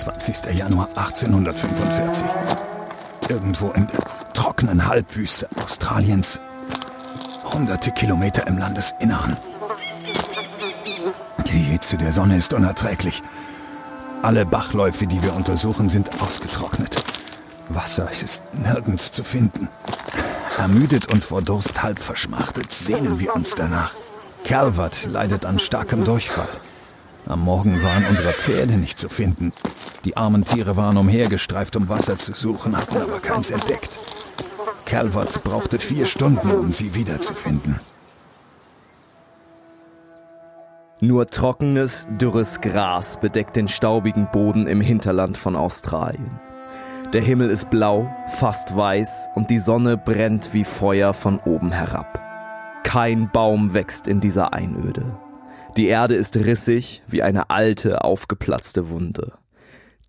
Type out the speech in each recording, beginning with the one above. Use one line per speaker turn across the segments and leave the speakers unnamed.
28. Januar 1845. Irgendwo in der trockenen Halbwüste Australiens, hunderte Kilometer im Landesinneren. Die Hitze der Sonne ist unerträglich. Alle Bachläufe, die wir untersuchen, sind ausgetrocknet. Wasser ist nirgends zu finden. Ermüdet und vor Durst halb verschmachtet sehnen wir uns danach. Calvert leidet an starkem Durchfall. Am Morgen waren unsere Pferde nicht zu finden. Die armen Tiere waren umhergestreift, um Wasser zu suchen, hatten aber keins entdeckt. Calvert brauchte vier Stunden, um sie wiederzufinden.
Nur trockenes, dürres Gras bedeckt den staubigen Boden im Hinterland von Australien. Der Himmel ist blau, fast weiß und die Sonne brennt wie Feuer von oben herab. Kein Baum wächst in dieser Einöde. Die Erde ist rissig wie eine alte, aufgeplatzte Wunde.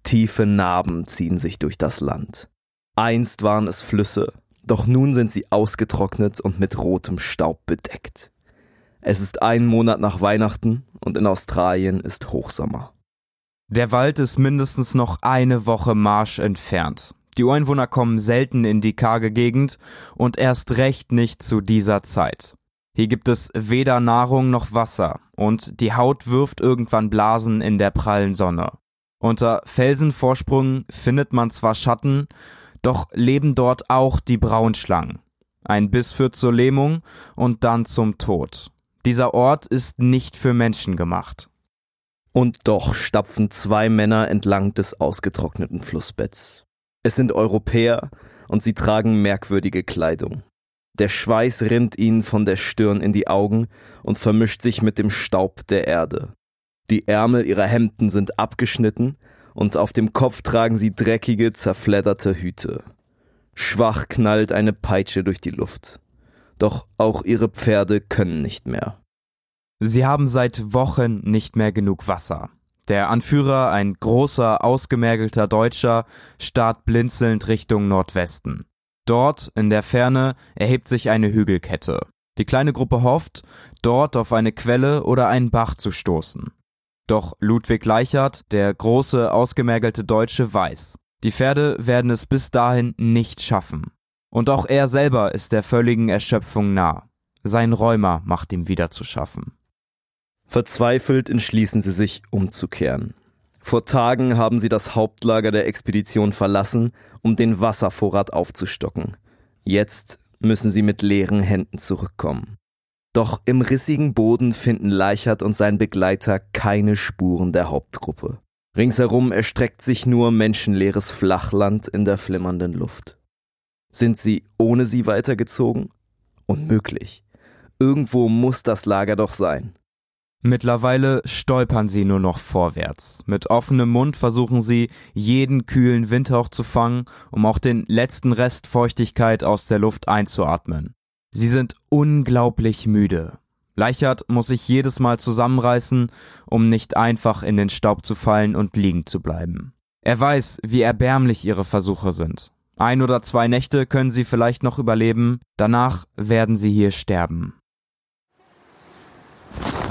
Tiefe Narben ziehen sich durch das Land. Einst waren es Flüsse, doch nun sind sie ausgetrocknet und mit rotem Staub bedeckt. Es ist ein Monat nach Weihnachten und in Australien ist Hochsommer.
Der Wald ist mindestens noch eine Woche Marsch entfernt. Die Ureinwohner kommen selten in die karge Gegend und erst recht nicht zu dieser Zeit. Hier gibt es weder Nahrung noch Wasser und die Haut wirft irgendwann Blasen in der prallen Sonne. Unter Felsenvorsprüngen findet man zwar Schatten, doch leben dort auch die Braunschlangen. Ein Biss führt zur Lähmung und dann zum Tod. Dieser Ort ist nicht für Menschen gemacht.
Und doch stapfen zwei Männer entlang des ausgetrockneten Flussbetts. Es sind Europäer und sie tragen merkwürdige Kleidung. Der Schweiß rinnt ihnen von der Stirn in die Augen und vermischt sich mit dem Staub der Erde. Die Ärmel ihrer Hemden sind abgeschnitten und auf dem Kopf tragen sie dreckige, zerfledderte Hüte. Schwach knallt eine Peitsche durch die Luft. Doch auch ihre Pferde können nicht mehr.
Sie haben seit Wochen nicht mehr genug Wasser. Der Anführer, ein großer, ausgemergelter Deutscher, starrt blinzelnd Richtung Nordwesten. Dort, in der Ferne, erhebt sich eine Hügelkette. Die kleine Gruppe hofft, dort auf eine Quelle oder einen Bach zu stoßen. Doch Ludwig Leichert, der große, ausgemergelte Deutsche, weiß, die Pferde werden es bis dahin nicht schaffen. Und auch er selber ist der völligen Erschöpfung nah. Sein Rheuma macht ihm wieder zu schaffen.
Verzweifelt entschließen sie sich, umzukehren. Vor Tagen haben sie das Hauptlager der Expedition verlassen, um den Wasservorrat aufzustocken. Jetzt müssen sie mit leeren Händen zurückkommen. Doch im rissigen Boden finden Leichert und sein Begleiter keine Spuren der Hauptgruppe. Ringsherum erstreckt sich nur menschenleeres Flachland in der flimmernden Luft. Sind sie ohne sie weitergezogen? Unmöglich. Irgendwo muss das Lager doch sein.
Mittlerweile stolpern sie nur noch vorwärts. Mit offenem Mund versuchen sie, jeden kühlen Windhauch zu fangen, um auch den letzten Rest Feuchtigkeit aus der Luft einzuatmen. Sie sind unglaublich müde. Leichert muss sich jedes Mal zusammenreißen, um nicht einfach in den Staub zu fallen und liegen zu bleiben. Er weiß, wie erbärmlich ihre Versuche sind. Ein oder zwei Nächte können sie vielleicht noch überleben, danach werden sie hier sterben.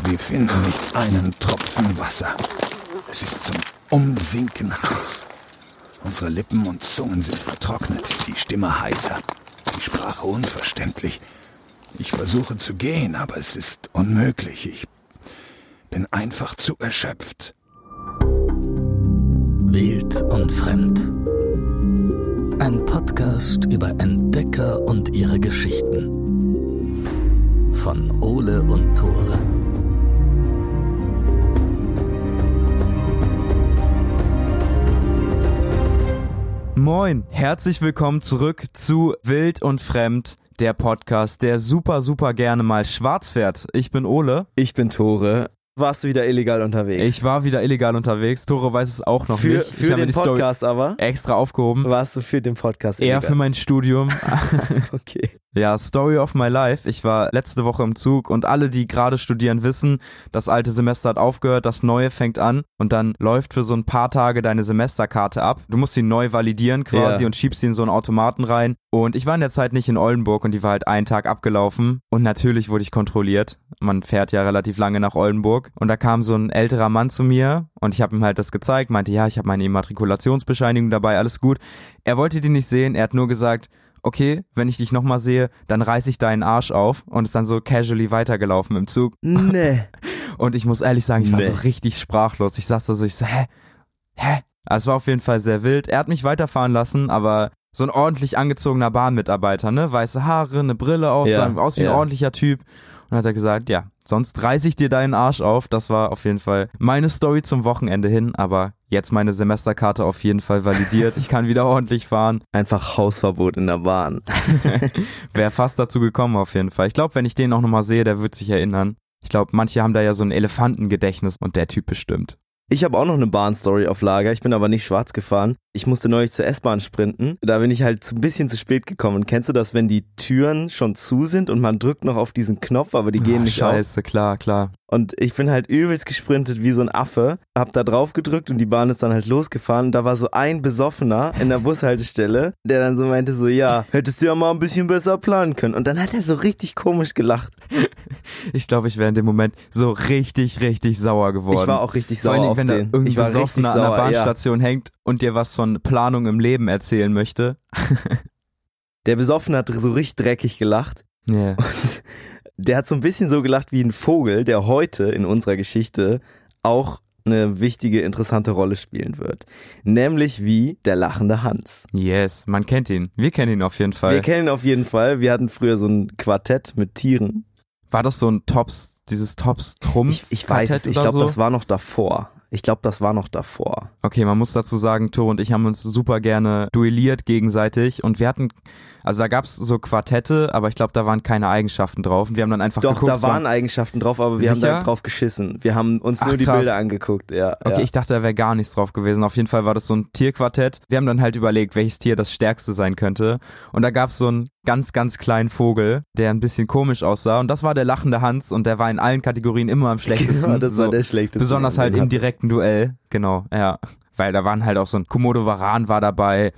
Wir finden nicht einen Tropfen Wasser. Es ist zum Umsinken heiß. Unsere Lippen und Zungen sind vertrocknet, die Stimme heiser, die Sprache unverständlich. Ich versuche zu gehen, aber es ist unmöglich. Ich bin einfach zu erschöpft.
Wild und Fremd. Ein Podcast über Entdecker und ihre Geschichten. Von Ole und Tore.
Moin, herzlich willkommen zurück zu Wild und Fremd, der Podcast, der super, super gerne mal schwarz fährt. Ich bin Ole.
Ich bin Tore. Warst du wieder illegal unterwegs?
Ich war wieder illegal unterwegs. Tore weiß es auch noch
für,
nicht.
Für den Podcast aber?
Extra aufgehoben.
Warst du für den Podcast
illegal? Eher für mein Studium.
okay.
Ja, Story of my life. Ich war letzte Woche im Zug und alle, die gerade studieren, wissen, das alte Semester hat aufgehört, das neue fängt an und dann läuft für so ein paar Tage deine Semesterkarte ab. Du musst sie neu validieren quasi ja. und schiebst sie in so einen Automaten rein. Und ich war in der Zeit nicht in Oldenburg und die war halt einen Tag abgelaufen und natürlich wurde ich kontrolliert. Man fährt ja relativ lange nach Oldenburg und da kam so ein älterer Mann zu mir und ich habe ihm halt das gezeigt, meinte, ja, ich habe meine Immatrikulationsbescheinigung dabei, alles gut. Er wollte die nicht sehen, er hat nur gesagt, okay, wenn ich dich nochmal sehe, dann reiß ich deinen Arsch auf und ist dann so casually weitergelaufen im Zug.
Nee.
Und ich muss ehrlich sagen, ich war
Nee.
so richtig sprachlos. Ich saß da so, ich so, hä? Hä? Also es war auf jeden Fall sehr wild. Er hat mich weiterfahren lassen, aber so ein ordentlich angezogener Bahnmitarbeiter, ne? Weiße Haare, eine Brille auf,
Ja,
sah aus wie ein
ja.
ordentlicher Typ. Und hat er gesagt, ja, sonst reiß ich dir deinen Arsch auf. Das war auf jeden Fall meine Story zum Wochenende hin, aber jetzt meine Semesterkarte auf jeden Fall validiert. Ich kann wieder ordentlich fahren.
Einfach Hausverbot in der Bahn.
Wäre fast dazu gekommen auf jeden Fall. Ich glaube, wenn ich den auch nochmal sehe, der wird sich erinnern. Ich glaube, manche haben da ja so ein Elefantengedächtnis und der Typ bestimmt.
Ich habe auch noch eine Bahnstory auf Lager. Ich bin aber nicht schwarz gefahren. Ich musste neulich zur S-Bahn sprinten. Da bin ich halt ein bisschen zu spät gekommen. Kennst du das, wenn die Türen schon zu sind und man drückt noch auf diesen Knopf, aber die gehen
Ah,
nicht auf?
Scheiße, klar, klar.
Und ich bin halt übelst gesprintet wie so ein Affe, hab da drauf gedrückt und die Bahn ist dann halt losgefahren. Und da war so ein Besoffener in der Bushaltestelle, der dann so meinte so, ja, hättest du ja mal ein bisschen besser planen können. Und dann hat er so richtig komisch gelacht.
Ich glaube, ich wäre in dem Moment so richtig, richtig sauer geworden.
Ich war auch richtig
Vor
sauer
allen Dingen,
auf
wenn da
den.
irgendein
ich war richtig
Besoffener an der
sauer, ja.
Bahnstation hängt und dir was von Planung im Leben erzählen möchte.
Der Besoffene hat so richtig dreckig gelacht.
Yeah.
Und der hat so ein bisschen so gelacht wie ein Vogel, der heute in unserer Geschichte auch eine wichtige, interessante Rolle spielen wird. Nämlich wie der lachende Hans.
Yes, man kennt ihn. Wir kennen ihn auf jeden Fall.
Wir kennen ihn auf jeden Fall. Wir hatten früher so ein Quartett mit Tieren.
War das so ein Tops, dieses Tops Trumpf?
Ich, ich weiß es, ich glaube,
so?
das war noch davor. Ich glaube, das war noch davor.
Okay, man muss dazu sagen, Tore und ich haben uns super gerne duelliert gegenseitig und wir hatten, also da gab's so Quartette, aber ich glaube, da waren keine Eigenschaften drauf und wir haben dann einfach
Doch,
geguckt.
da
es war-
waren Eigenschaften drauf, aber wir haben
Sicher?
da drauf geschissen. Wir haben uns
Ach,
nur die
krass.
Bilder angeguckt, ja.
Okay,
ja.
ich dachte, da wäre gar nichts drauf gewesen. Auf jeden Fall war das so ein Tierquartett. Wir haben dann halt überlegt, welches Tier das stärkste sein könnte. Und da gab's so einen ganz, ganz kleinen Vogel, der ein bisschen komisch aussah. Und das war der lachende Hans und der war in allen Kategorien immer am schlechtesten.
Genau, das war
so,
der schlechteste.
besonders halt im direkten Duell. Genau, ja. Weil da waren halt auch so ein Komodo Varan war dabei.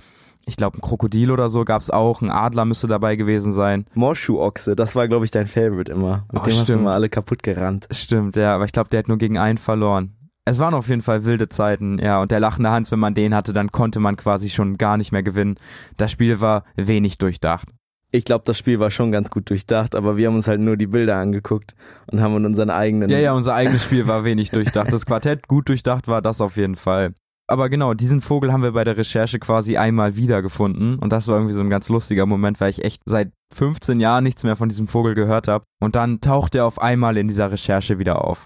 Ich glaube, ein Krokodil oder so gab's auch. Ein Adler müsste dabei gewesen sein.
Morschuh-Ochse, das war, glaube ich, dein Favorite immer. Mit
Oh,
dem hast du
stimmt.
mal alle kaputt gerannt.
Stimmt, ja. Aber ich glaube, der hat nur gegen einen verloren. Es waren auf jeden Fall wilde Zeiten, ja. Und der lachende Hans, wenn man den hatte, dann konnte man quasi schon gar nicht mehr gewinnen. Das Spiel war wenig durchdacht.
Ich glaube, das Spiel war schon ganz gut durchdacht, aber wir haben uns halt nur die Bilder angeguckt und haben in unseren eigenen.
Ja, ja, unser eigenes Spiel war wenig durchdacht. Das Quartett gut durchdacht war das auf jeden Fall. Aber genau, diesen Vogel haben wir bei der Recherche quasi einmal wiedergefunden. Und das war irgendwie so ein ganz lustiger Moment, weil ich echt seit 15 Jahren nichts mehr von diesem Vogel gehört habe. Und dann taucht er auf einmal in dieser Recherche wieder auf.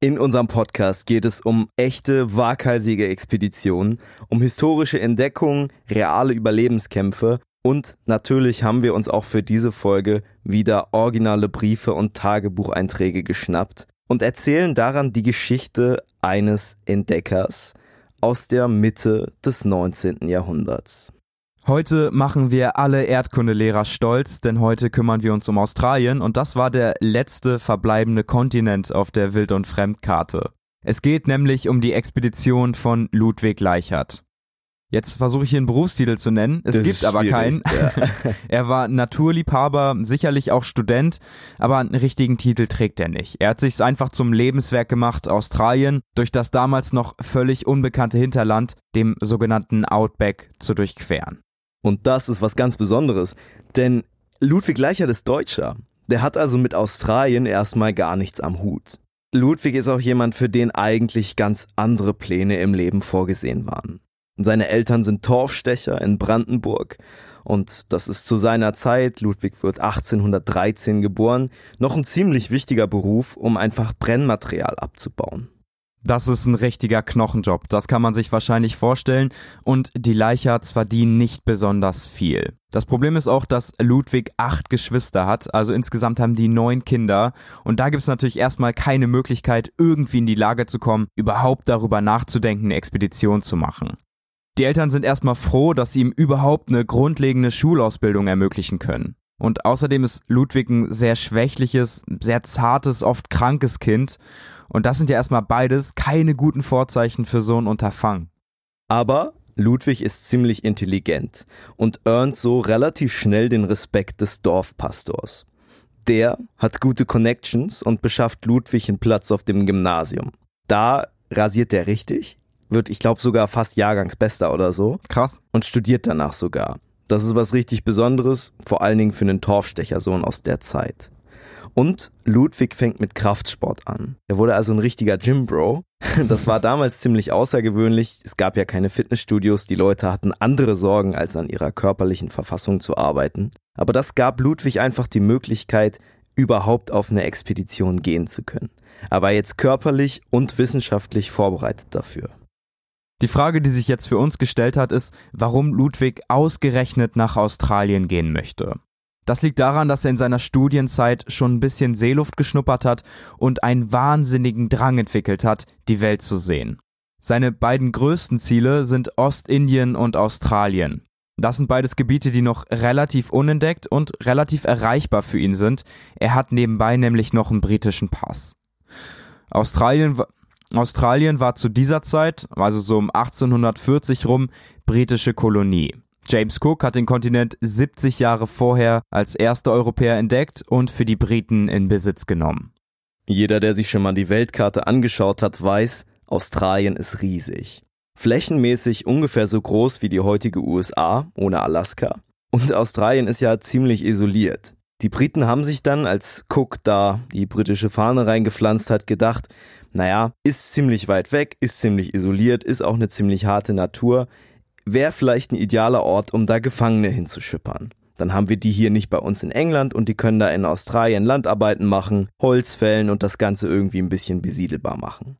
In unserem Podcast geht es um echte, waghalsige Expeditionen, um historische Entdeckungen, reale Überlebenskämpfe und natürlich haben wir uns auch für diese Folge wieder originale Briefe und Tagebucheinträge geschnappt und erzählen daran die Geschichte eines Entdeckers aus der Mitte des 19. Jahrhunderts.
Heute machen wir alle Erdkundelehrer stolz, denn heute kümmern wir uns um Australien und das war der letzte verbleibende Kontinent auf der Wild- und Fremdkarte. Es geht nämlich um die Expedition von Ludwig Leichhardt. Jetzt versuche ich hier einen Berufstitel zu nennen, es
Das
gibt aber keinen.
ja.
er war Naturliebhaber, sicherlich auch Student, aber einen richtigen Titel trägt er nicht. Er hat sich's einfach zum Lebenswerk gemacht, Australien durch das damals noch völlig unbekannte Hinterland, dem sogenannten Outback, zu durchqueren.
Und das ist was ganz Besonderes, denn Ludwig Leichhardt ist Deutscher. Der hat also mit Australien erstmal gar nichts am Hut. Ludwig ist auch jemand, für den eigentlich ganz andere Pläne im Leben vorgesehen waren. Seine Eltern sind Torfstecher in Brandenburg und das ist zu seiner Zeit, Ludwig wird 1813 geboren, noch ein ziemlich wichtiger Beruf, um einfach Brennmaterial abzubauen.
Das ist ein richtiger Knochenjob, das kann man sich wahrscheinlich vorstellen und die Leichhards verdienen nicht besonders viel. Das Problem ist auch, dass Ludwig acht Geschwister hat, also insgesamt haben die neun Kinder und da gibt's natürlich erstmal keine Möglichkeit, irgendwie in die Lage zu kommen, überhaupt darüber nachzudenken, eine Expedition zu machen. Die Eltern sind erstmal froh, dass sie ihm überhaupt eine grundlegende Schulausbildung ermöglichen können. Und außerdem ist Ludwig ein sehr schwächliches, sehr zartes, oft krankes Kind. Und das sind ja erstmal beides keine guten Vorzeichen für so ein Unterfangen.
Aber Ludwig ist ziemlich intelligent und earnt so relativ schnell den Respekt des Dorfpastors. Der hat gute Connections und beschafft Ludwig einen Platz auf dem Gymnasium. Da rasiert er richtig, wird, ich glaube, sogar fast Jahrgangsbester oder so.
Krass.
Und studiert danach sogar. Das ist was richtig Besonderes, vor allen Dingen für einen Torfstechersohn aus der Zeit. Und Ludwig fängt mit Kraftsport an. Er wurde also ein richtiger Gymbro. Das war damals ziemlich außergewöhnlich. Es gab ja keine Fitnessstudios. Die Leute hatten andere Sorgen, als an ihrer körperlichen Verfassung zu arbeiten. Aber das gab Ludwig einfach die Möglichkeit, überhaupt auf eine Expedition gehen zu können. Er war jetzt körperlich und wissenschaftlich vorbereitet dafür.
Die Frage, die sich jetzt für uns gestellt hat, ist, warum Ludwig ausgerechnet nach Australien gehen möchte. Das liegt daran, dass er in seiner Studienzeit schon ein bisschen Seeluft geschnuppert hat und einen wahnsinnigen Drang entwickelt hat, die Welt zu sehen. Seine beiden größten Ziele sind Ostindien und Australien. Das sind beides Gebiete, die noch relativ unentdeckt und relativ erreichbar für ihn sind. Er hat nebenbei nämlich noch einen britischen Pass. Australien Australien war zu dieser Zeit, also so um 1840 rum, britische Kolonie. James Cook hat den Kontinent 70 Jahre vorher als erster Europäer entdeckt und für die Briten in Besitz genommen.
Jeder, der sich schon mal die Weltkarte angeschaut hat, weiß, Australien ist riesig. Flächenmäßig ungefähr so groß wie die heutige USA ohne Alaska. Und Australien ist ja ziemlich isoliert. Die Briten haben sich dann, als Cook da die britische Fahne reingepflanzt hat, gedacht, naja, ist ziemlich weit weg, ist ziemlich isoliert, ist auch eine ziemlich harte Natur, wäre vielleicht ein idealer Ort, um da Gefangene hinzuschippern. Dann haben wir die hier nicht bei uns in England und die können da in Australien Landarbeiten machen, Holz fällen und das Ganze irgendwie ein bisschen besiedelbar machen.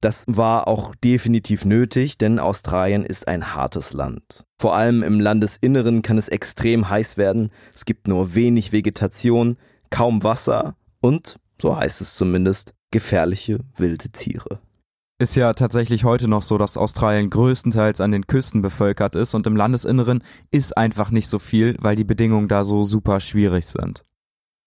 Das war auch definitiv nötig, denn Australien ist ein hartes Land. Vor allem im Landesinneren kann es extrem heiß werden, es gibt nur wenig Vegetation, kaum Wasser und, so heißt es zumindest, gefährliche wilde Tiere.
Ist ja tatsächlich heute noch so, dass Australien größtenteils an den Küsten bevölkert ist und im Landesinneren ist einfach nicht so viel, weil die Bedingungen da so super schwierig sind.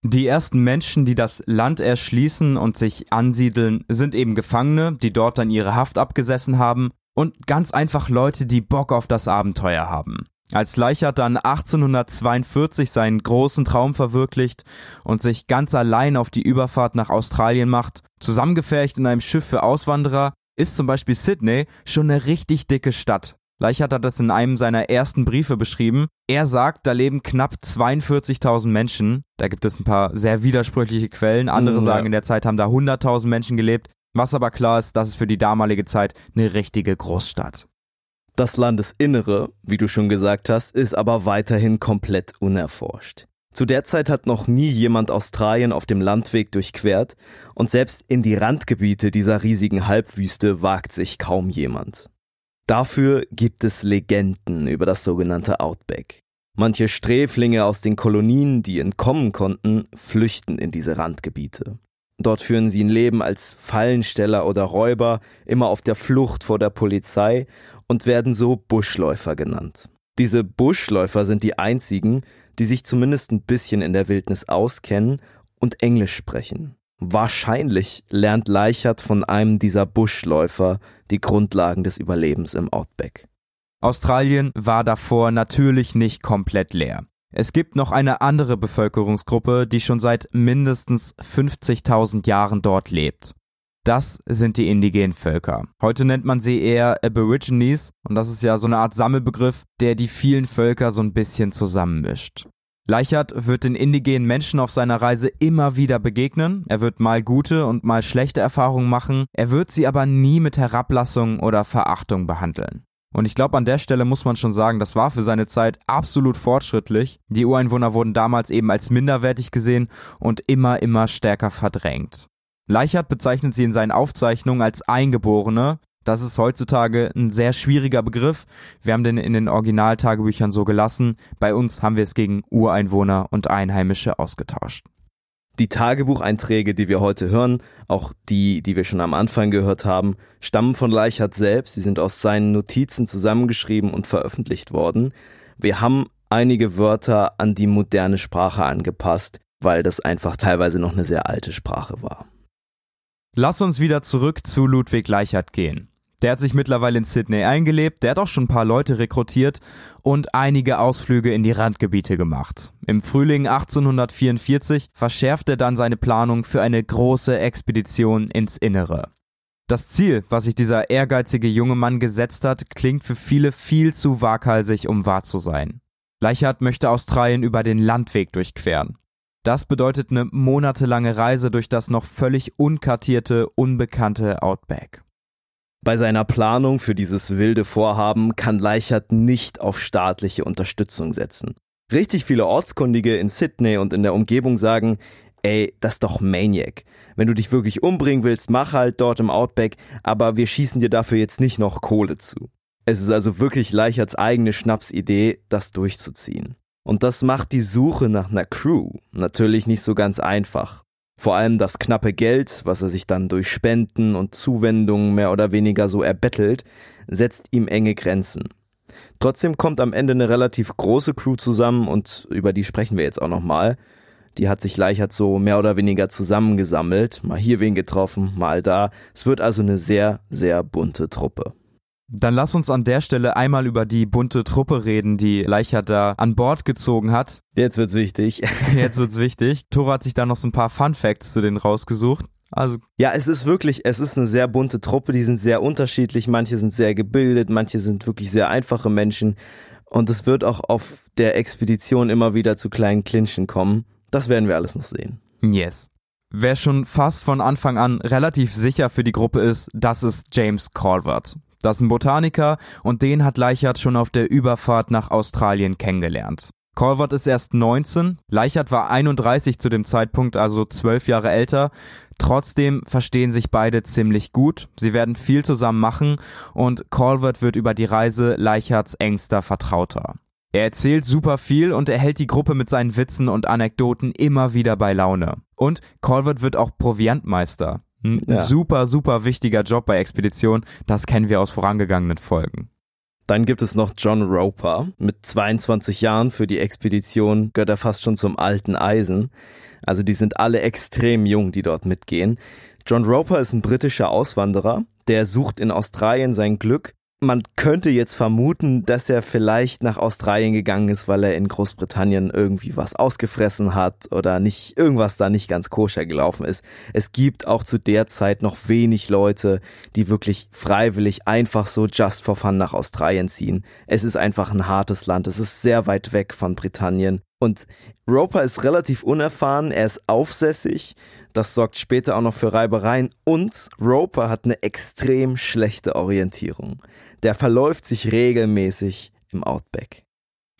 Die ersten Menschen, die das Land erschließen und sich ansiedeln, sind eben Gefangene, die dort dann ihre Haft abgesessen haben und ganz einfach Leute, die Bock auf das Abenteuer haben. Als Leichert dann 1842 seinen großen Traum verwirklicht und sich ganz allein auf die Überfahrt nach Australien macht, zusammengefercht in einem Schiff für Auswanderer, ist zum Beispiel Sydney schon eine richtig dicke Stadt. Leichert hat das in einem seiner ersten Briefe beschrieben. Er sagt, da leben knapp 42.000 Menschen. Da gibt es ein paar sehr widersprüchliche Quellen. Andere ja. sagen, in der Zeit haben da 100.000 Menschen gelebt. Was aber klar ist, das ist für die damalige Zeit eine richtige Großstadt.
Das Landesinnere, wie du schon gesagt hast, ist aber weiterhin komplett unerforscht. Zu der Zeit hat noch nie jemand Australien auf dem Landweg durchquert und selbst in die Randgebiete dieser riesigen Halbwüste wagt sich kaum jemand. Dafür gibt es Legenden über das sogenannte Outback. Manche Sträflinge aus den Kolonien, die entkommen konnten, flüchten in diese Randgebiete. Dort führen sie ein Leben als Fallensteller oder Räuber, immer auf der Flucht vor der Polizei und werden so Buschläufer genannt. Diese Buschläufer sind die einzigen, die sich zumindest ein bisschen in der Wildnis auskennen und Englisch sprechen. Wahrscheinlich lernt Leichert von einem dieser Buschläufer die Grundlagen des Überlebens im Outback.
Australien war davor natürlich nicht komplett leer. Es gibt noch eine andere Bevölkerungsgruppe, die schon seit mindestens 50.000 Jahren dort lebt. Das sind die indigenen Völker. Heute nennt man sie eher Aborigines und das ist ja so eine Art Sammelbegriff, der die vielen Völker so ein bisschen zusammenmischt. Leichert wird den indigenen Menschen auf seiner Reise immer wieder begegnen. Er wird mal gute und mal schlechte Erfahrungen machen. Er wird sie aber nie mit Herablassung oder Verachtung behandeln. Und ich glaube, an der Stelle muss man schon sagen, das war für seine Zeit absolut fortschrittlich. Die Ureinwohner wurden damals eben als minderwertig gesehen und immer, immer stärker verdrängt. Leichert bezeichnet sie in seinen Aufzeichnungen als Eingeborene. Das ist heutzutage ein sehr schwieriger Begriff. Wir haben den in den Originaltagebüchern so gelassen. Bei uns haben wir es gegen Ureinwohner und Einheimische ausgetauscht.
Die Tagebucheinträge, die wir heute hören, auch die, die wir schon am Anfang gehört haben, stammen von Leichert selbst. Sie sind aus seinen Notizen zusammengeschrieben und veröffentlicht worden. Wir haben einige Wörter an die moderne Sprache angepasst, weil das einfach teilweise noch eine sehr alte Sprache war.
Lass uns wieder zurück zu Ludwig Leichert gehen. Der hat sich mittlerweile in Sydney eingelebt, der hat auch schon ein paar Leute rekrutiert und einige Ausflüge in die Randgebiete gemacht. Im Frühling 1844 verschärft er dann seine Planung für eine große Expedition ins Innere. Das Ziel, was sich dieser ehrgeizige junge Mann gesetzt hat, klingt für viele viel zu waghalsig, um wahr zu sein. Leichhardt möchte Australien über den Landweg durchqueren. Das bedeutet eine monatelange Reise durch das noch völlig unkartierte, unbekannte Outback.
Bei seiner Planung für dieses wilde Vorhaben kann Leichert nicht auf staatliche Unterstützung setzen. Richtig viele Ortskundige in Sydney und in der Umgebung sagen, ey, das ist doch Maniac. Wenn du dich wirklich umbringen willst, mach halt dort im Outback, aber wir schießen dir dafür jetzt nicht noch Kohle zu. Es ist also wirklich Leicherts eigene Schnapsidee, das durchzuziehen. Und das macht die Suche nach einer Crew natürlich nicht so ganz einfach. Vor allem das knappe Geld, was er sich dann durch Spenden und Zuwendungen mehr oder weniger so erbettelt, setzt ihm enge Grenzen. Trotzdem kommt am Ende eine relativ große Crew zusammen und über die sprechen wir jetzt auch nochmal. Die hat sich Leichert so mehr oder weniger zusammengesammelt, mal hier wen getroffen, mal da. Es wird also eine sehr, sehr bunte Truppe.
Dann lass uns an der Stelle einmal über die bunte Truppe reden, die Leichert da an Bord gezogen hat.
Jetzt wird's wichtig.
Jetzt wird's wichtig. Tore hat sich da noch so ein paar Fun Facts zu denen rausgesucht. Also
ja, es ist wirklich, es ist eine sehr bunte Truppe, die sind sehr unterschiedlich, manche sind sehr gebildet, manche sind wirklich sehr einfache Menschen und es wird auch auf der Expedition immer wieder zu kleinen Clinchen kommen. Das werden wir alles noch sehen.
Yes. Wer schon fast von Anfang an relativ sicher für die Gruppe ist, das ist James Calvert. Das ist ein Botaniker und den hat Leichert schon auf der Überfahrt nach Australien kennengelernt. Colvert ist erst 19, Leichert war 31 zu dem Zeitpunkt, also zwölf Jahre älter. Trotzdem verstehen sich beide ziemlich gut. Sie werden viel zusammen machen und Colvert wird über die Reise Leicherts engster Vertrauter. Er erzählt super viel und er hält die Gruppe mit seinen Witzen und Anekdoten immer wieder bei Laune. Und Colvert wird auch Proviantmeister. Ein ja. super, super wichtiger Job bei Expedition. Das kennen wir aus vorangegangenen Folgen.
Dann gibt es noch John Roper. Mit 22 Jahren für die Expedition gehört er fast schon zum alten Eisen. Also die sind alle extrem jung, die dort mitgehen. John Roper ist ein britischer Auswanderer, der sucht in Australien sein Glück man könnte jetzt vermuten, dass er vielleicht nach Australien gegangen ist, weil er in Großbritannien irgendwie was ausgefressen hat oder nicht irgendwas da nicht ganz koscher gelaufen ist. Es gibt auch zu der Zeit noch wenig Leute, die wirklich freiwillig einfach so just for fun nach Australien ziehen. Es ist einfach ein hartes Land. Es ist sehr weit weg von Britannien. Und Roper ist relativ unerfahren, er ist aufsässig, das sorgt später auch noch für Reibereien und Roper hat eine extrem schlechte Orientierung der verläuft sich regelmäßig im Outback.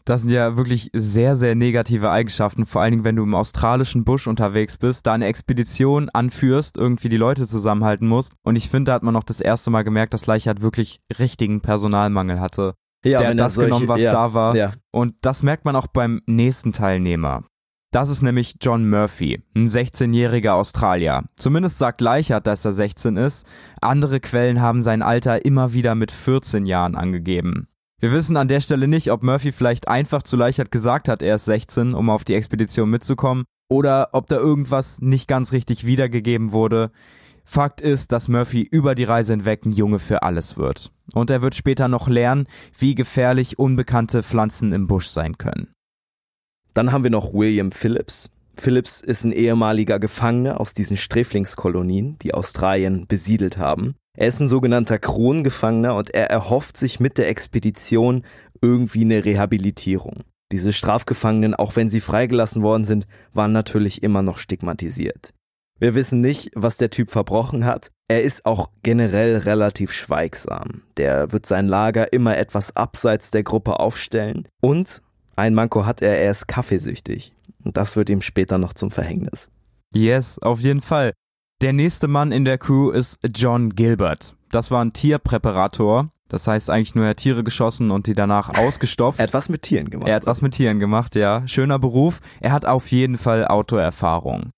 Das sind ja wirklich sehr, sehr negative Eigenschaften, vor allen Dingen, wenn du im australischen Busch unterwegs bist, da eine Expedition anführst, irgendwie die Leute zusammenhalten musst. Und ich finde, da hat man noch das erste Mal gemerkt, dass Leichhardt wirklich richtigen Personalmangel hatte. Ja, der hat das solche, genommen, was ja, da war. Ja. Und das merkt man auch beim nächsten Teilnehmer. Das ist nämlich John Murphy, ein 16-jähriger Australier. Zumindest sagt Leichert, dass er 16 ist. Andere Quellen haben sein Alter immer wieder mit 14 Jahren angegeben. Wir wissen an der Stelle nicht, ob Murphy vielleicht einfach zu Leichert gesagt hat, er ist 16, um auf die Expedition mitzukommen, oder ob da irgendwas nicht ganz richtig wiedergegeben wurde. Fakt ist, dass Murphy über die Reise hinweg ein Junge für alles wird. Und er wird später noch lernen, wie gefährlich unbekannte Pflanzen im Busch sein können.
Dann haben wir noch William Phillips. Phillips ist ein ehemaliger Gefangener aus diesen Sträflingskolonien, die Australien besiedelt haben. Er ist ein sogenannter Krongefangener und er erhofft sich mit der Expedition irgendwie eine Rehabilitierung. Diese Strafgefangenen, auch wenn sie freigelassen worden sind, waren natürlich immer noch stigmatisiert. Wir wissen nicht, was der Typ verbrochen hat. Er ist auch generell relativ schweigsam. Der wird sein Lager immer etwas abseits der Gruppe aufstellen und ein Manko hat er, er ist kaffeesüchtig. Und das wird ihm später noch zum Verhängnis.
Yes, auf jeden Fall. Der nächste Mann in der Crew ist John Gilbert. Das war ein Tierpräparator. Das heißt eigentlich nur, er hat Tiere geschossen und die danach ausgestopft.
er hat was mit Tieren gemacht.
Er hat was mit Tieren gemacht, ja. Schöner Beruf. Er hat auf jeden Fall Autoerfahrung.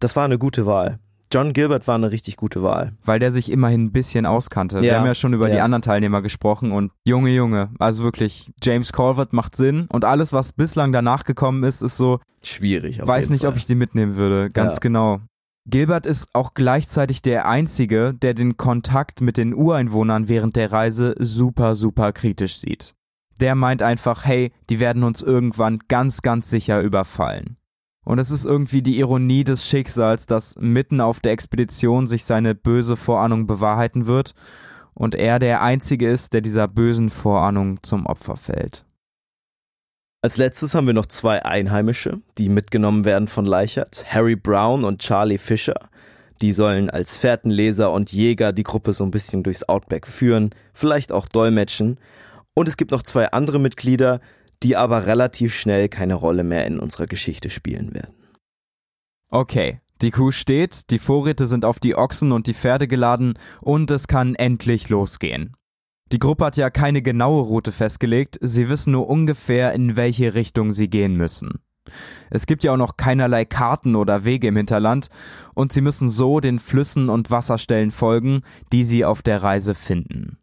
Das war eine gute Wahl. John Gilbert war eine richtig gute Wahl.
Weil der sich immerhin ein bisschen auskannte. Ja, Wir haben ja schon über ja. die anderen Teilnehmer gesprochen und Junge, Junge, also wirklich, James Calvert macht Sinn und alles, was bislang danach gekommen ist, ist so
schwierig.
weiß nicht, Fall. ob ich die mitnehmen würde. Ganz ja. genau. Gilbert ist auch gleichzeitig der Einzige, der den Kontakt mit den Ureinwohnern während der Reise super, super kritisch sieht. Der meint einfach, hey, die werden uns irgendwann ganz, ganz sicher überfallen. Und es ist irgendwie die Ironie des Schicksals, dass mitten auf der Expedition sich seine böse Vorahnung bewahrheiten wird und er der Einzige ist, der dieser bösen Vorahnung zum Opfer fällt.
Als letztes haben wir noch zwei Einheimische, die mitgenommen werden von Leichert, Harry Brown und Charlie Fisher. Die sollen als Fährtenleser und Jäger die Gruppe so ein bisschen durchs Outback führen, vielleicht auch dolmetschen. Und es gibt noch zwei andere Mitglieder, die aber relativ schnell keine Rolle mehr in unserer Geschichte spielen werden.
Okay, die Kuh steht, die Vorräte sind auf die Ochsen und die Pferde geladen und es kann endlich losgehen. Die Gruppe hat ja keine genaue Route festgelegt, sie wissen nur ungefähr, in welche Richtung sie gehen müssen. Es gibt ja auch noch keinerlei Karten oder Wege im Hinterland und sie müssen so den Flüssen und Wasserstellen folgen, die sie auf der Reise finden.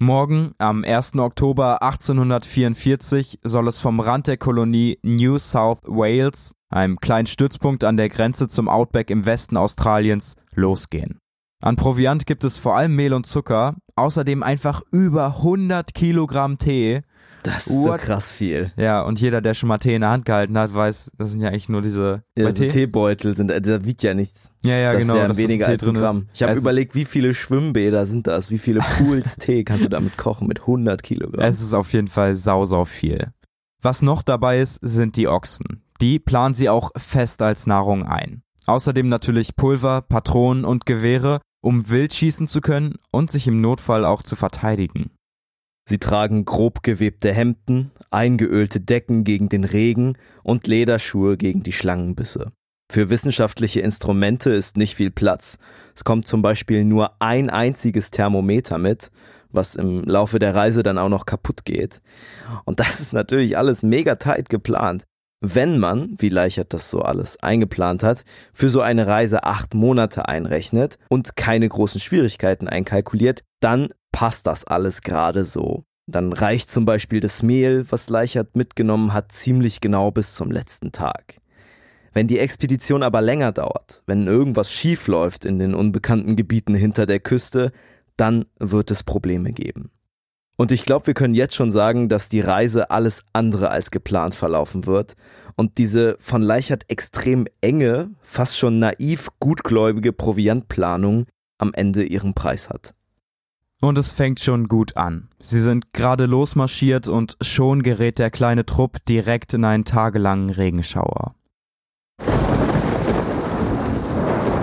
Morgen, am 1. Oktober 1844, soll es vom Rand der Kolonie New South Wales, einem kleinen Stützpunkt an der Grenze zum Outback im Westen Australiens, losgehen. An Proviant gibt es vor allem Mehl und Zucker, außerdem einfach über 100 Kilogramm Tee.
Das ist What? so krass viel.
Ja, und jeder, der schon mal Tee in der Hand gehalten hat, weiß, das sind ja eigentlich nur diese
ja, Tee? Teebeutel, sind, da wiegt ja nichts.
Ja, ja,
das
genau.
Ist ja weniger als ein Gramm. Ist. Ich habe überlegt, wie viele Schwimmbäder sind das, wie viele Pools Tee kannst du damit kochen mit 100 Kilogramm.
Es ist auf jeden Fall sau, sau viel. Was noch dabei ist, sind die Ochsen. Die planen sie auch fest als Nahrung ein. Außerdem natürlich Pulver, Patronen und Gewehre um wild schießen zu können und sich im Notfall auch zu verteidigen.
Sie tragen grob gewebte Hemden, eingeölte Decken gegen den Regen und Lederschuhe gegen die Schlangenbisse. Für wissenschaftliche Instrumente ist nicht viel Platz. Es kommt zum Beispiel nur ein einziges Thermometer mit, was im Laufe der Reise dann auch noch kaputt geht. Und das ist natürlich alles mega tight geplant. Wenn man, wie Leichert das so alles eingeplant hat, für so eine Reise acht Monate einrechnet und keine großen Schwierigkeiten einkalkuliert, dann passt das alles gerade so. Dann reicht zum Beispiel das Mehl, was Leichert mitgenommen hat, ziemlich genau bis zum letzten Tag. Wenn die Expedition aber länger dauert, wenn irgendwas schief läuft in den unbekannten Gebieten hinter der Küste, dann wird es Probleme geben. Und ich glaube, wir können jetzt schon sagen, dass die Reise alles andere als geplant verlaufen wird und diese von Leichert extrem enge, fast schon naiv gutgläubige Proviantplanung am Ende ihren Preis hat.
Und es fängt schon gut an. Sie sind gerade losmarschiert und schon gerät der kleine Trupp direkt in einen tagelangen Regenschauer.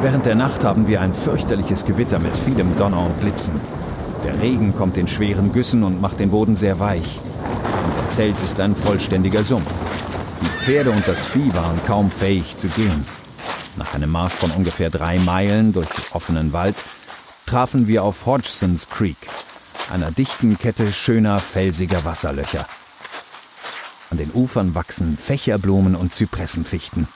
Während der Nacht haben wir ein fürchterliches Gewitter mit vielem Donner und Blitzen. Der Regen kommt in schweren Güssen und macht den Boden sehr weich. Unser Zelt ist ein vollständiger Sumpf. Die Pferde und das Vieh waren kaum fähig zu gehen. Nach einem Marsch von ungefähr drei Meilen durch offenen Wald trafen wir auf Hodgson's Creek, einer dichten Kette schöner, felsiger Wasserlöcher. An den Ufern wachsen Fächerblumen und Zypressenfichten.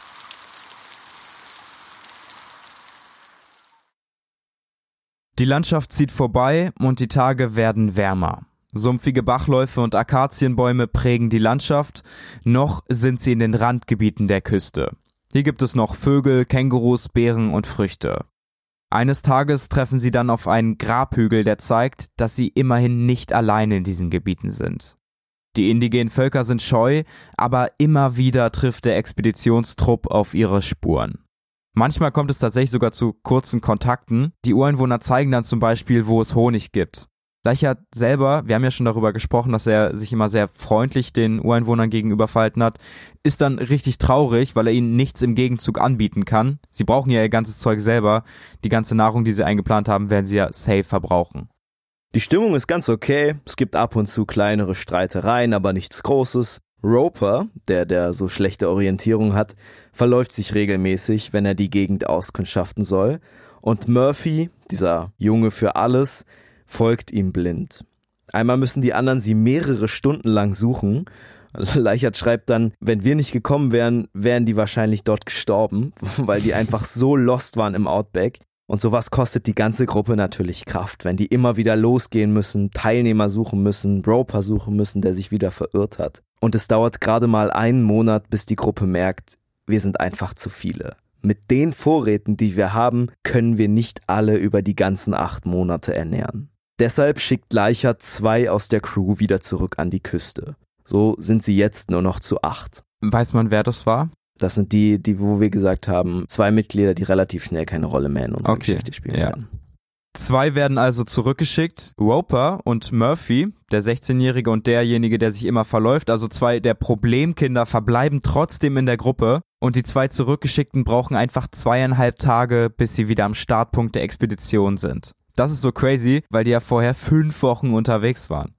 Die Landschaft zieht vorbei und die Tage werden wärmer. Sumpfige Bachläufe und Akazienbäume prägen die Landschaft, noch sind sie in den Randgebieten der Küste. Hier gibt es noch Vögel, Kängurus, Beeren und Früchte. Eines Tages treffen sie dann auf einen Grabhügel, der zeigt, dass sie immerhin nicht allein in diesen Gebieten sind. Die indigenen Völker sind scheu, aber immer wieder trifft der Expeditionstrupp auf ihre Spuren. Manchmal kommt es tatsächlich sogar zu kurzen Kontakten. Die Ureinwohner zeigen dann zum Beispiel, wo es Honig gibt. Leichert selber, wir haben ja schon darüber gesprochen, dass er sich immer sehr freundlich den Ureinwohnern gegenüber verhalten hat, ist dann richtig traurig, weil er ihnen nichts im Gegenzug anbieten kann. Sie brauchen ja ihr ganzes Zeug selber. Die ganze Nahrung, die sie eingeplant haben, werden sie ja safe verbrauchen.
Die Stimmung ist ganz okay. Es gibt ab und zu kleinere Streitereien, aber nichts Großes. Roper, der der so schlechte Orientierung hat, verläuft sich regelmäßig, wenn er die Gegend auskundschaften soll, und Murphy, dieser Junge für alles, folgt ihm blind. Einmal müssen die anderen sie mehrere Stunden lang suchen. Leichert schreibt dann, wenn wir nicht gekommen wären, wären die wahrscheinlich dort gestorben, weil die einfach so lost waren im Outback. Und sowas kostet die ganze Gruppe natürlich Kraft, wenn die immer wieder losgehen müssen, Teilnehmer suchen müssen, Roper suchen müssen, der sich wieder verirrt hat. Und es dauert gerade mal einen Monat, bis die Gruppe merkt, wir sind einfach zu viele. Mit den Vorräten, die wir haben, können wir nicht alle über die ganzen acht Monate ernähren. Deshalb schickt Leichert zwei aus der Crew wieder zurück an die Küste. So sind sie jetzt nur noch zu acht.
Weiß man, wer das war?
Das sind die, die, wo wir gesagt haben, zwei Mitglieder, die relativ schnell keine Rolle mehr in unserer
Okay,
Geschichte spielen
ja.
werden.
Zwei werden also zurückgeschickt. Roper und Murphy, der 16-Jährige und derjenige, der sich immer verläuft, also zwei der Problemkinder verbleiben trotzdem in der Gruppe und die zwei Zurückgeschickten brauchen einfach zweieinhalb Tage, bis sie wieder am Startpunkt der Expedition sind. Das ist so crazy, weil die ja vorher fünf Wochen unterwegs waren.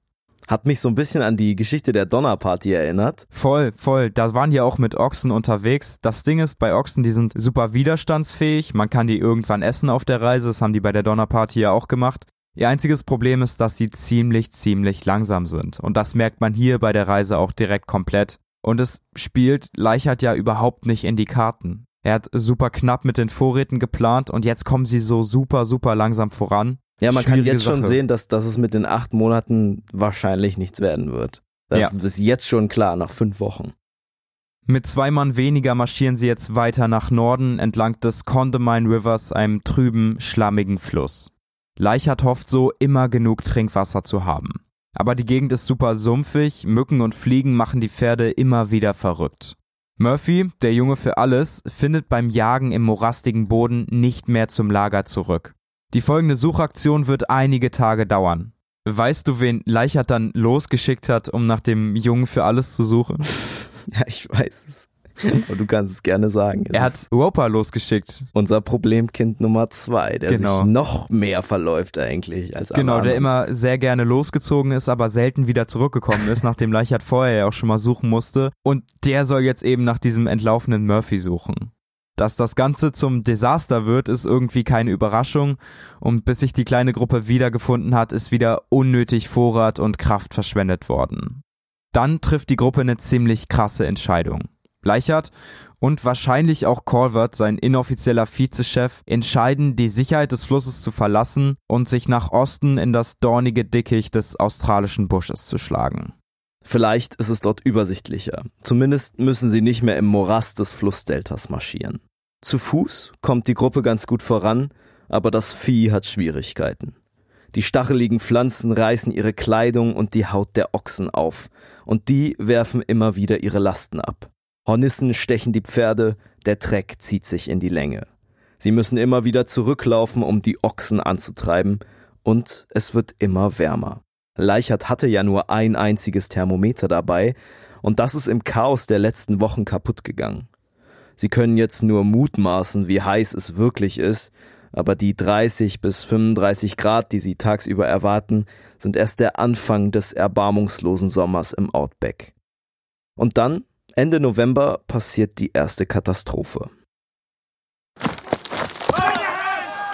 Hat mich so ein bisschen an die Geschichte der Donnerparty erinnert.
Voll, voll. Da waren die auch mit Ochsen unterwegs. Das Ding ist, bei Ochsen, die sind super widerstandsfähig. Man kann die irgendwann essen auf der Reise. Das haben die bei der Donnerparty ja auch gemacht. Ihr einziges Problem ist, dass sie ziemlich, ziemlich langsam sind. Und das merkt man hier bei der Reise auch direkt komplett. Und es spielt Leichert ja überhaupt nicht in die Karten. Er hat super knapp mit den Vorräten geplant und jetzt kommen sie so super, super langsam voran.
Ja, man kann
Schwierige
jetzt schon
Sache.
sehen, dass, dass es mit den acht Monaten wahrscheinlich nichts werden wird. Das
Ja.
ist jetzt schon klar, nach fünf Wochen.
Mit zwei Mann weniger marschieren sie jetzt weiter nach Norden entlang des Condamine Rivers, einem trüben, schlammigen Fluss. Leichert hofft so, immer genug Trinkwasser zu haben. Aber die Gegend ist super sumpfig, Mücken und Fliegen machen die Pferde immer wieder verrückt. Murphy, der Junge für alles, findet beim Jagen im morastigen Boden nicht mehr zum Lager zurück. Die folgende Suchaktion wird einige Tage dauern. Weißt du, wen Leichert dann losgeschickt hat, um nach dem Jungen für alles zu suchen?
Ja, ich weiß es. Und du kannst es gerne sagen. Es
Er hat Roper losgeschickt.
unser Problemkind Nummer zwei, der
Genau.
sich noch mehr verläuft eigentlich als
Genau, der immer sehr gerne losgezogen ist, aber selten wieder zurückgekommen ist, nachdem Leichert vorher ja auch schon mal suchen musste. Und der soll jetzt eben nach diesem entlaufenen Murphy suchen. Dass das Ganze zum Desaster wird, ist irgendwie keine Überraschung. Und bis sich die kleine Gruppe wiedergefunden hat, ist wieder unnötig Vorrat und Kraft verschwendet worden. Dann trifft die Gruppe eine ziemlich krasse Entscheidung. Leichert und wahrscheinlich auch Colvert, sein inoffizieller Vizechef, entscheiden, die Sicherheit des Flusses zu verlassen und sich nach Osten in das dornige Dickicht des australischen Busches zu schlagen.
Vielleicht ist es dort übersichtlicher. Zumindest müssen sie nicht mehr im Morast des Flussdeltas marschieren. Zu Fuß kommt die Gruppe ganz gut voran, aber das Vieh hat Schwierigkeiten. Die stacheligen Pflanzen reißen ihre Kleidung und die Haut der Ochsen auf, und die werfen immer wieder ihre Lasten ab. Hornissen stechen die Pferde, der Treck zieht sich in die Länge. Sie müssen immer wieder zurücklaufen, um die Ochsen anzutreiben, und es wird immer wärmer. Leichert hatte ja nur ein einziges Thermometer dabei, und das ist im Chaos der letzten Wochen kaputt gegangen. Sie können jetzt nur mutmaßen, wie heiß es wirklich ist, aber die 30 bis 35 Grad, die sie tagsüber erwarten, sind erst der Anfang des erbarmungslosen Sommers im Outback. Und dann, Ende November, passiert die erste Katastrophe.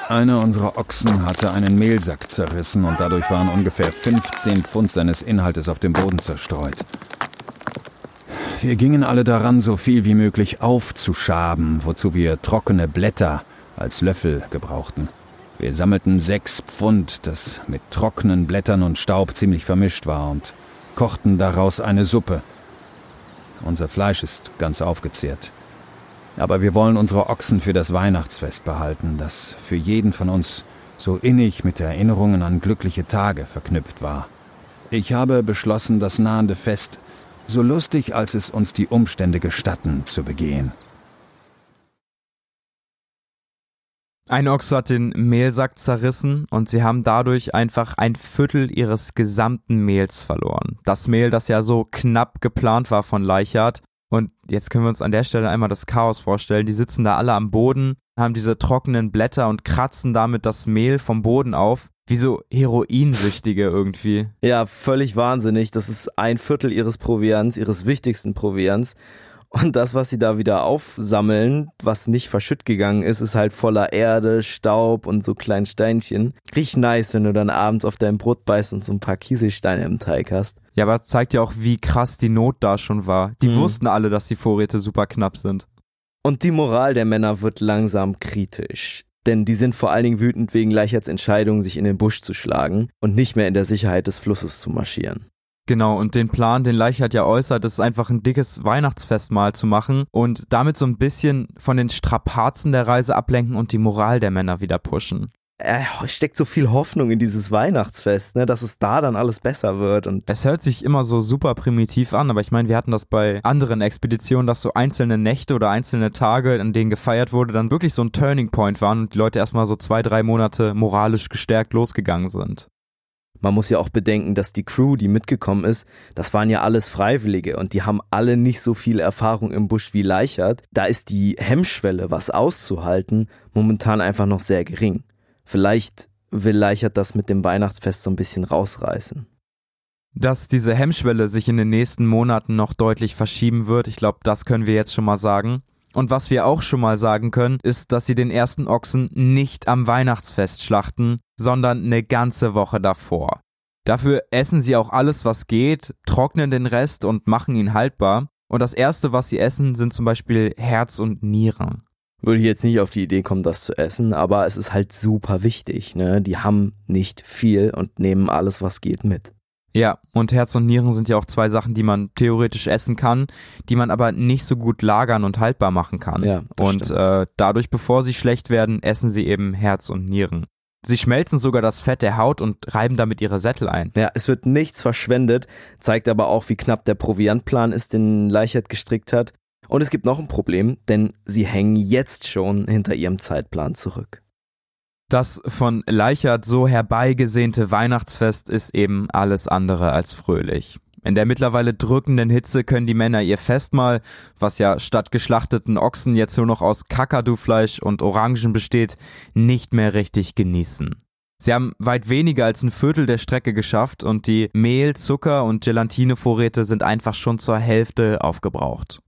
Einer unserer Ochsen hatte einen Mehlsack zerrissen und dadurch waren ungefähr 15 Pfund seines Inhaltes auf dem Boden zerstreut. Wir gingen alle daran, so viel wie möglich aufzuschaben, wozu wir trockene Blätter als Löffel gebrauchten. Wir sammelten sechs Pfund, das mit trockenen Blättern und Staub ziemlich vermischt war, und kochten daraus eine Suppe. Unser Fleisch ist ganz aufgezehrt. Aber wir wollen unsere Ochsen für das Weihnachtsfest behalten, das für jeden von uns so innig mit Erinnerungen an glückliche Tage verknüpft war. Ich habe beschlossen, das nahende Fest so lustig, als es uns die Umstände gestatten, zu begehen.
Ein Ochse hat den Mehlsack zerrissen und sie haben dadurch einfach ein Viertel ihres gesamten Mehls verloren. Das Mehl, das ja so knapp geplant war von Leichhardt. Und jetzt können wir uns an der Stelle einmal das Chaos vorstellen. Die sitzen da alle am Boden, haben diese trockenen Blätter und kratzen damit das Mehl vom Boden auf. Wie so Heroinsüchtige irgendwie.
Ja, völlig wahnsinnig. Das ist ein Viertel ihres Proviants, ihres wichtigsten Proviants. Und das, was sie da wieder aufsammeln, was nicht verschütt gegangen ist, ist halt voller Erde, Staub und so kleinen Steinchen. Richtig nice, wenn du dann abends auf dein Brot beißt und so ein paar Kieselsteine im Teig hast.
Ja, aber es zeigt ja auch, wie krass die Not da schon war. Die
Mhm.
wussten alle, dass die Vorräte super knapp sind.
Und die Moral der Männer wird langsam kritisch. Denn die sind vor allen Dingen wütend wegen Leicherts Entscheidung, sich in den Busch zu schlagen und nicht mehr in der Sicherheit des Flusses zu marschieren.
Genau, und den Plan, den Leichhardt ja äußert, ist einfach ein dickes Weihnachtsfestmahl zu machen und damit so ein bisschen von den Strapazen der Reise ablenken und die Moral der Männer wieder pushen
er steckt so viel Hoffnung in dieses Weihnachtsfest, ne, dass es da dann alles besser wird. Und
es hört sich immer so super primitiv an, aber ich meine, wir hatten das bei anderen Expeditionen, dass so einzelne Nächte oder einzelne Tage, an denen gefeiert wurde, dann wirklich so ein Turning Point waren und die Leute erstmal so zwei, drei Monate moralisch gestärkt losgegangen sind.
Man muss ja auch bedenken, dass die Crew, die mitgekommen ist, das waren ja alles Freiwillige und die haben alle nicht so viel Erfahrung im Busch wie Leichert. Da ist die Hemmschwelle, was auszuhalten, momentan einfach noch sehr gering. Vielleicht will Leichert das mit dem Weihnachtsfest so ein bisschen rausreißen.
Dass diese Hemmschwelle sich in den nächsten Monaten noch deutlich verschieben wird, ich glaube, das können wir jetzt schon mal sagen. Und was wir auch schon mal sagen können, ist, dass sie den ersten Ochsen nicht am Weihnachtsfest schlachten, sondern eine ganze Woche davor. Dafür essen sie auch alles, was geht, trocknen den Rest und machen ihn haltbar. Und das erste, was sie essen, sind zum Beispiel Herz und Nieren
würde ich jetzt nicht auf die Idee kommen, das zu essen, aber es ist halt super wichtig. Ne? Die haben nicht viel und nehmen alles, was geht, mit.
Ja, und Herz und Nieren sind ja auch zwei Sachen, die man theoretisch essen kann, die man aber nicht so gut lagern und haltbar machen kann.
Ja,
und äh, dadurch, bevor sie schlecht werden, essen sie eben Herz und Nieren. Sie schmelzen sogar das Fett der Haut und reiben damit ihre Sättel ein.
Ja, es wird nichts verschwendet, zeigt aber auch, wie knapp der Proviantplan ist, den Leichert gestrickt hat. Und es gibt noch ein Problem, denn sie hängen jetzt schon hinter ihrem Zeitplan zurück.
Das von Leichert so herbeigesehnte Weihnachtsfest ist eben alles andere als fröhlich. In der mittlerweile drückenden Hitze können die Männer ihr Festmahl, was ja statt geschlachteten Ochsen jetzt nur noch aus Kakadufleisch und Orangen besteht, nicht mehr richtig genießen. Sie haben weit weniger als ein Viertel der Strecke geschafft und die Mehl, Zucker und Gelatinevorräte sind einfach schon zur Hälfte aufgebraucht.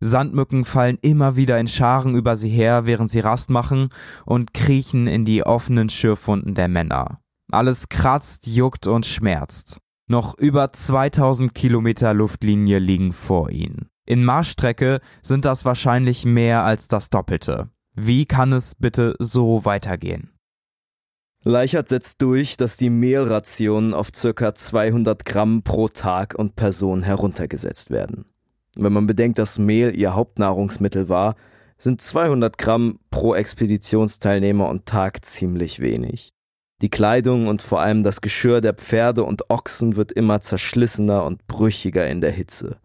Sandmücken fallen immer wieder in Scharen über sie her, während sie Rast machen und kriechen in die offenen Schürfwunden der Männer. Alles kratzt, juckt und schmerzt. Noch über 2000 Kilometer Luftlinie liegen vor ihnen. In Marschstrecke sind das wahrscheinlich mehr als das Doppelte. Wie kann es bitte so weitergehen?
Leichert setzt durch, dass die Mehlrationen auf ca. 200 Gramm pro Tag und Person heruntergesetzt werden. Wenn man bedenkt, dass Mehl ihr Hauptnahrungsmittel war, sind 200 Gramm pro Expeditionsteilnehmer und Tag ziemlich wenig. Die Kleidung und vor allem das Geschirr der Pferde und Ochsen wird immer zerschlissener und brüchiger in der Hitze.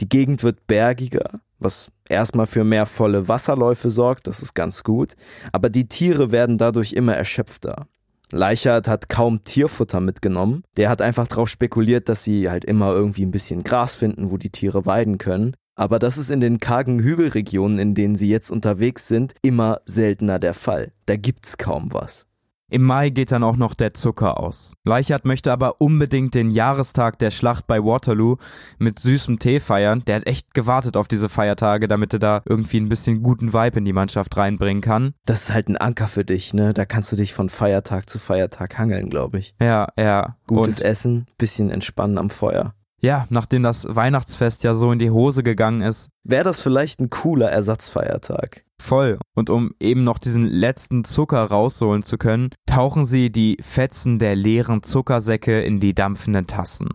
Die Gegend wird bergiger, was erstmal für mehr volle Wasserläufe sorgt, das ist ganz gut, aber die Tiere werden dadurch immer erschöpfter. Leichert hat kaum Tierfutter mitgenommen. Der hat einfach darauf spekuliert, dass sie halt immer irgendwie ein bisschen Gras finden, wo die Tiere weiden können. Aber das ist in den kargen Hügelregionen, in denen sie jetzt unterwegs sind, immer seltener der Fall. Da gibt's kaum was.
Im Mai geht dann auch noch der Zucker aus. Leichert möchte aber unbedingt den Jahrestag der Schlacht bei Waterloo mit süßem Tee feiern. Der hat echt gewartet auf diese Feiertage, damit er da irgendwie ein bisschen guten Vibe in die Mannschaft reinbringen kann.
Das ist halt ein Anker für dich, ne? Da kannst du dich von Feiertag zu Feiertag hangeln, glaube ich.
Ja, ja.
Gutes Und Essen, bisschen entspannen am Feuer.
Ja, nachdem das Weihnachtsfest ja so in die Hose gegangen ist.
Wäre das vielleicht ein cooler Ersatzfeiertag?
Voll. Und um eben noch diesen letzten Zucker rausholen zu können, tauchen sie die Fetzen der leeren Zuckersäcke in die dampfenden Tassen.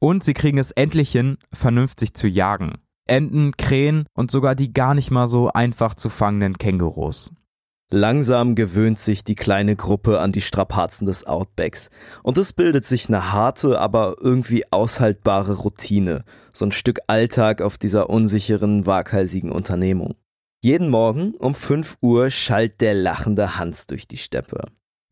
Und sie kriegen es endlich hin, vernünftig zu jagen. Enten, Krähen und sogar die gar nicht mal so einfach zu fangenden Kängurus.
Langsam gewöhnt sich die kleine Gruppe an die Strapazen des Outbacks und es bildet sich eine harte, aber irgendwie aushaltbare Routine, so ein Stück Alltag auf dieser unsicheren, waghalsigen Unternehmung. Jeden Morgen um 5 Uhr schallt der lachende Hans durch die Steppe.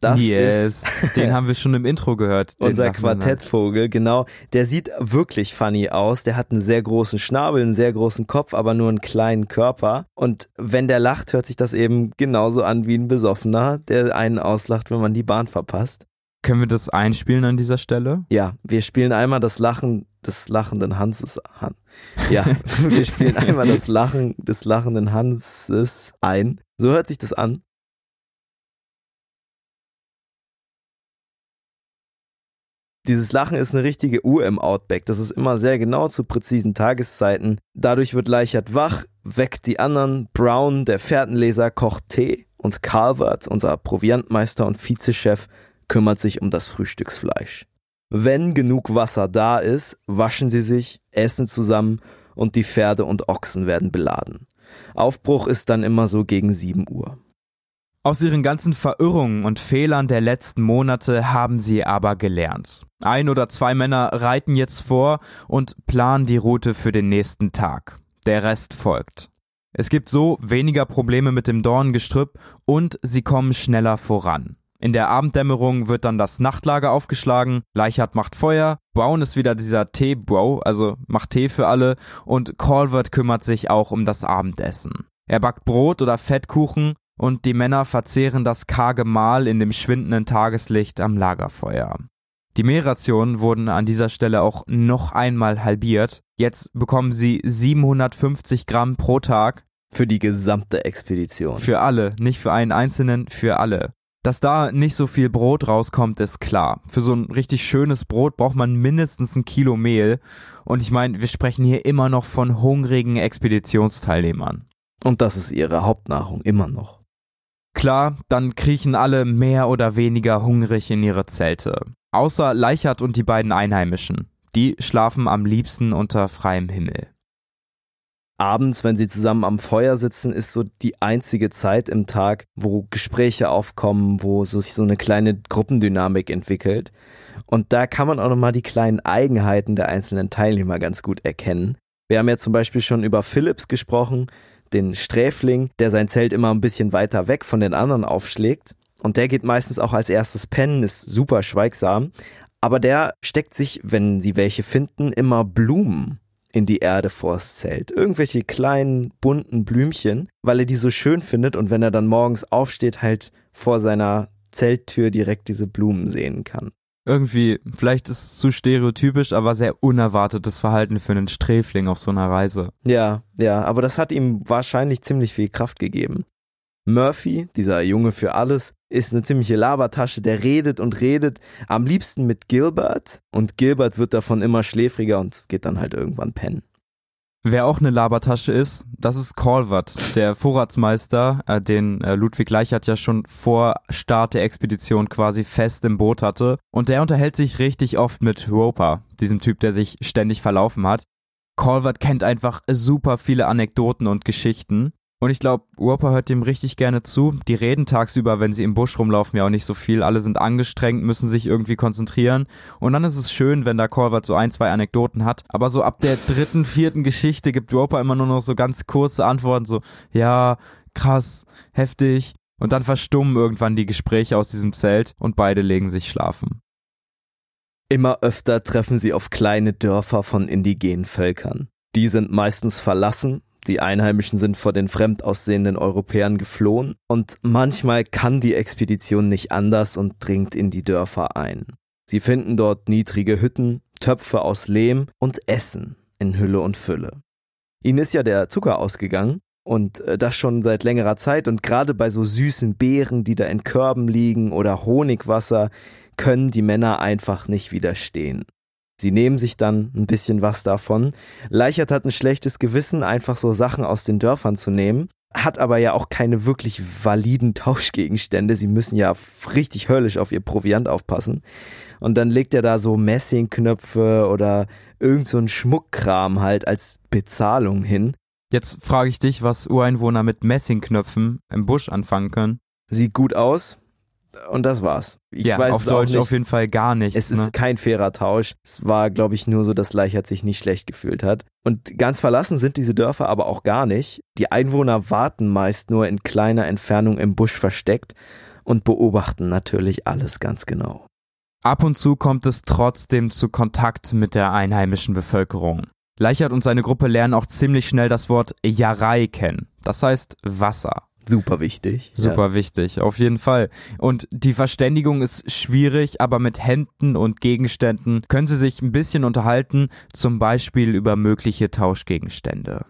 Das yes, ist den haben wir schon im Intro gehört.
Unser Quartettvogel, genau. Der sieht wirklich funny aus. Der hat einen sehr großen Schnabel, einen sehr großen Kopf, aber nur einen kleinen Körper. Und wenn der lacht, hört sich das eben genauso an wie ein Besoffener, der einen auslacht, wenn man die Bahn verpasst.
Können wir das einspielen an dieser Stelle?
Ja, wir spielen einmal das Lachen des lachenden Hanses an. Ja, wir spielen einmal das Lachen des lachenden Hanses ein. So hört sich das an. Dieses Lachen ist eine richtige Uhr im Outback. Das ist immer sehr genau zu präzisen Tageszeiten. Dadurch wird Leichert wach, weckt die anderen. Brown, der Fährtenleser, kocht Tee und Calvert, unser Proviantmeister und Vizechef, kümmert sich um das Frühstücksfleisch. Wenn genug Wasser da ist, waschen sie sich, essen zusammen und die Pferde und Ochsen werden beladen. Aufbruch ist dann immer so gegen 7 Uhr.
Aus ihren ganzen Verirrungen und Fehlern der letzten Monate haben sie aber gelernt. Ein oder zwei Männer reiten jetzt vor und planen die Route für den nächsten Tag. Der Rest folgt. Es gibt so weniger Probleme mit dem Dornengestrüpp und sie kommen schneller voran. In der Abenddämmerung wird dann das Nachtlager aufgeschlagen, Leichhardt macht Feuer, Brown ist wieder dieser Tee-Bro, also macht Tee für alle und Calvert kümmert sich auch um das Abendessen. Er backt Brot oder Fettkuchen und die Männer verzehren das karge Mahl in dem schwindenden Tageslicht am Lagerfeuer. Die Mehlrationen wurden an dieser Stelle auch noch einmal halbiert. Jetzt bekommen sie 750 Gramm pro Tag.
Für die gesamte Expedition.
Für alle, nicht für einen Einzelnen, für alle. Dass da nicht so viel Brot rauskommt, ist klar. Für so ein richtig schönes Brot braucht man mindestens ein Kilo Mehl. Und ich meine, wir sprechen hier immer noch von hungrigen Expeditionsteilnehmern.
Und das ist ihre Hauptnahrung, immer noch.
Klar, dann kriechen alle mehr oder weniger hungrig in ihre Zelte. Außer Leichert und die beiden Einheimischen. Die schlafen am liebsten unter freiem Himmel.
Abends, wenn sie zusammen am Feuer sitzen, ist so die einzige Zeit im Tag, wo Gespräche aufkommen, wo sich so eine kleine Gruppendynamik entwickelt. Und da kann man auch nochmal die kleinen Eigenheiten der einzelnen Teilnehmer ganz gut erkennen. Wir haben ja zum Beispiel schon über Philips gesprochen, den Sträfling, der sein Zelt immer ein bisschen weiter weg von den anderen aufschlägt. Und der geht meistens auch als erstes pennen, ist super schweigsam. Aber der steckt sich, wenn sie welche finden, immer Blumen in die Erde vors Zelt. Irgendwelche kleinen, bunten Blümchen, weil er die so schön findet und wenn er dann morgens aufsteht, halt vor seiner Zelttür direkt diese Blumen sehen kann
irgendwie, vielleicht ist es zu stereotypisch, aber sehr unerwartetes Verhalten für einen Sträfling auf so einer Reise.
Ja, ja, aber das hat ihm wahrscheinlich ziemlich viel Kraft gegeben. Murphy, dieser Junge für alles, ist eine ziemliche Labertasche, der redet und redet, am liebsten mit Gilbert und Gilbert wird davon immer schläfriger und geht dann halt irgendwann pennen.
Wer auch eine Labertasche ist, das ist Calvert, der Vorratsmeister, äh, den äh, Ludwig Leichert ja schon vor Start der Expedition quasi fest im Boot hatte. Und der unterhält sich richtig oft mit Roper, diesem Typ, der sich ständig verlaufen hat. Calvert kennt einfach super viele Anekdoten und Geschichten. Und ich glaube, Roper hört dem richtig gerne zu. Die reden tagsüber, wenn sie im Busch rumlaufen, ja auch nicht so viel. Alle sind angestrengt, müssen sich irgendwie konzentrieren. Und dann ist es schön, wenn da Corvert so ein, zwei Anekdoten hat. Aber so ab der dritten, vierten Geschichte gibt Roper immer nur noch so ganz kurze Antworten, so, ja, krass, heftig. Und dann verstummen irgendwann die Gespräche aus diesem Zelt und beide legen sich schlafen.
Immer öfter treffen sie auf kleine Dörfer von indigenen Völkern. Die sind meistens verlassen die Einheimischen sind vor den fremd aussehenden Europäern geflohen und manchmal kann die Expedition nicht anders und dringt in die Dörfer ein. Sie finden dort niedrige Hütten, Töpfe aus Lehm und Essen in Hülle und Fülle. Ihnen ist ja der Zucker ausgegangen und äh, das schon seit längerer Zeit und gerade bei so süßen Beeren, die da in Körben liegen oder Honigwasser, können die Männer einfach nicht widerstehen. Sie nehmen sich dann ein bisschen was davon. Leichert hat ein schlechtes Gewissen, einfach so Sachen aus den Dörfern zu nehmen, hat aber ja auch keine wirklich validen Tauschgegenstände. Sie müssen ja richtig höllisch auf ihr Proviant aufpassen. Und dann legt er da so Messingknöpfe oder irgend so ein Schmuckkram halt als Bezahlung hin.
Jetzt frage ich dich, was Ureinwohner mit Messingknöpfen im Busch anfangen können.
Sieht gut aus, und das war's.
Ich ja, auf Deutsch auf jeden Fall gar nichts.
Es ist ne? kein fairer Tausch. Es war, glaube ich, nur so, dass Leichert sich nicht schlecht gefühlt hat. Und ganz verlassen sind diese Dörfer aber auch gar nicht. Die Einwohner warten meist nur in kleiner Entfernung im Busch versteckt und beobachten natürlich alles ganz genau.
Ab und zu kommt es trotzdem zu Kontakt mit der einheimischen Bevölkerung. Leichert und seine Gruppe lernen auch ziemlich schnell das Wort Jarei kennen. Das heißt Wasser.
Super wichtig.
Super ja. wichtig, auf jeden Fall. Und die Verständigung ist schwierig, aber mit Händen und Gegenständen können sie sich ein bisschen unterhalten, zum Beispiel über mögliche Tauschgegenstände.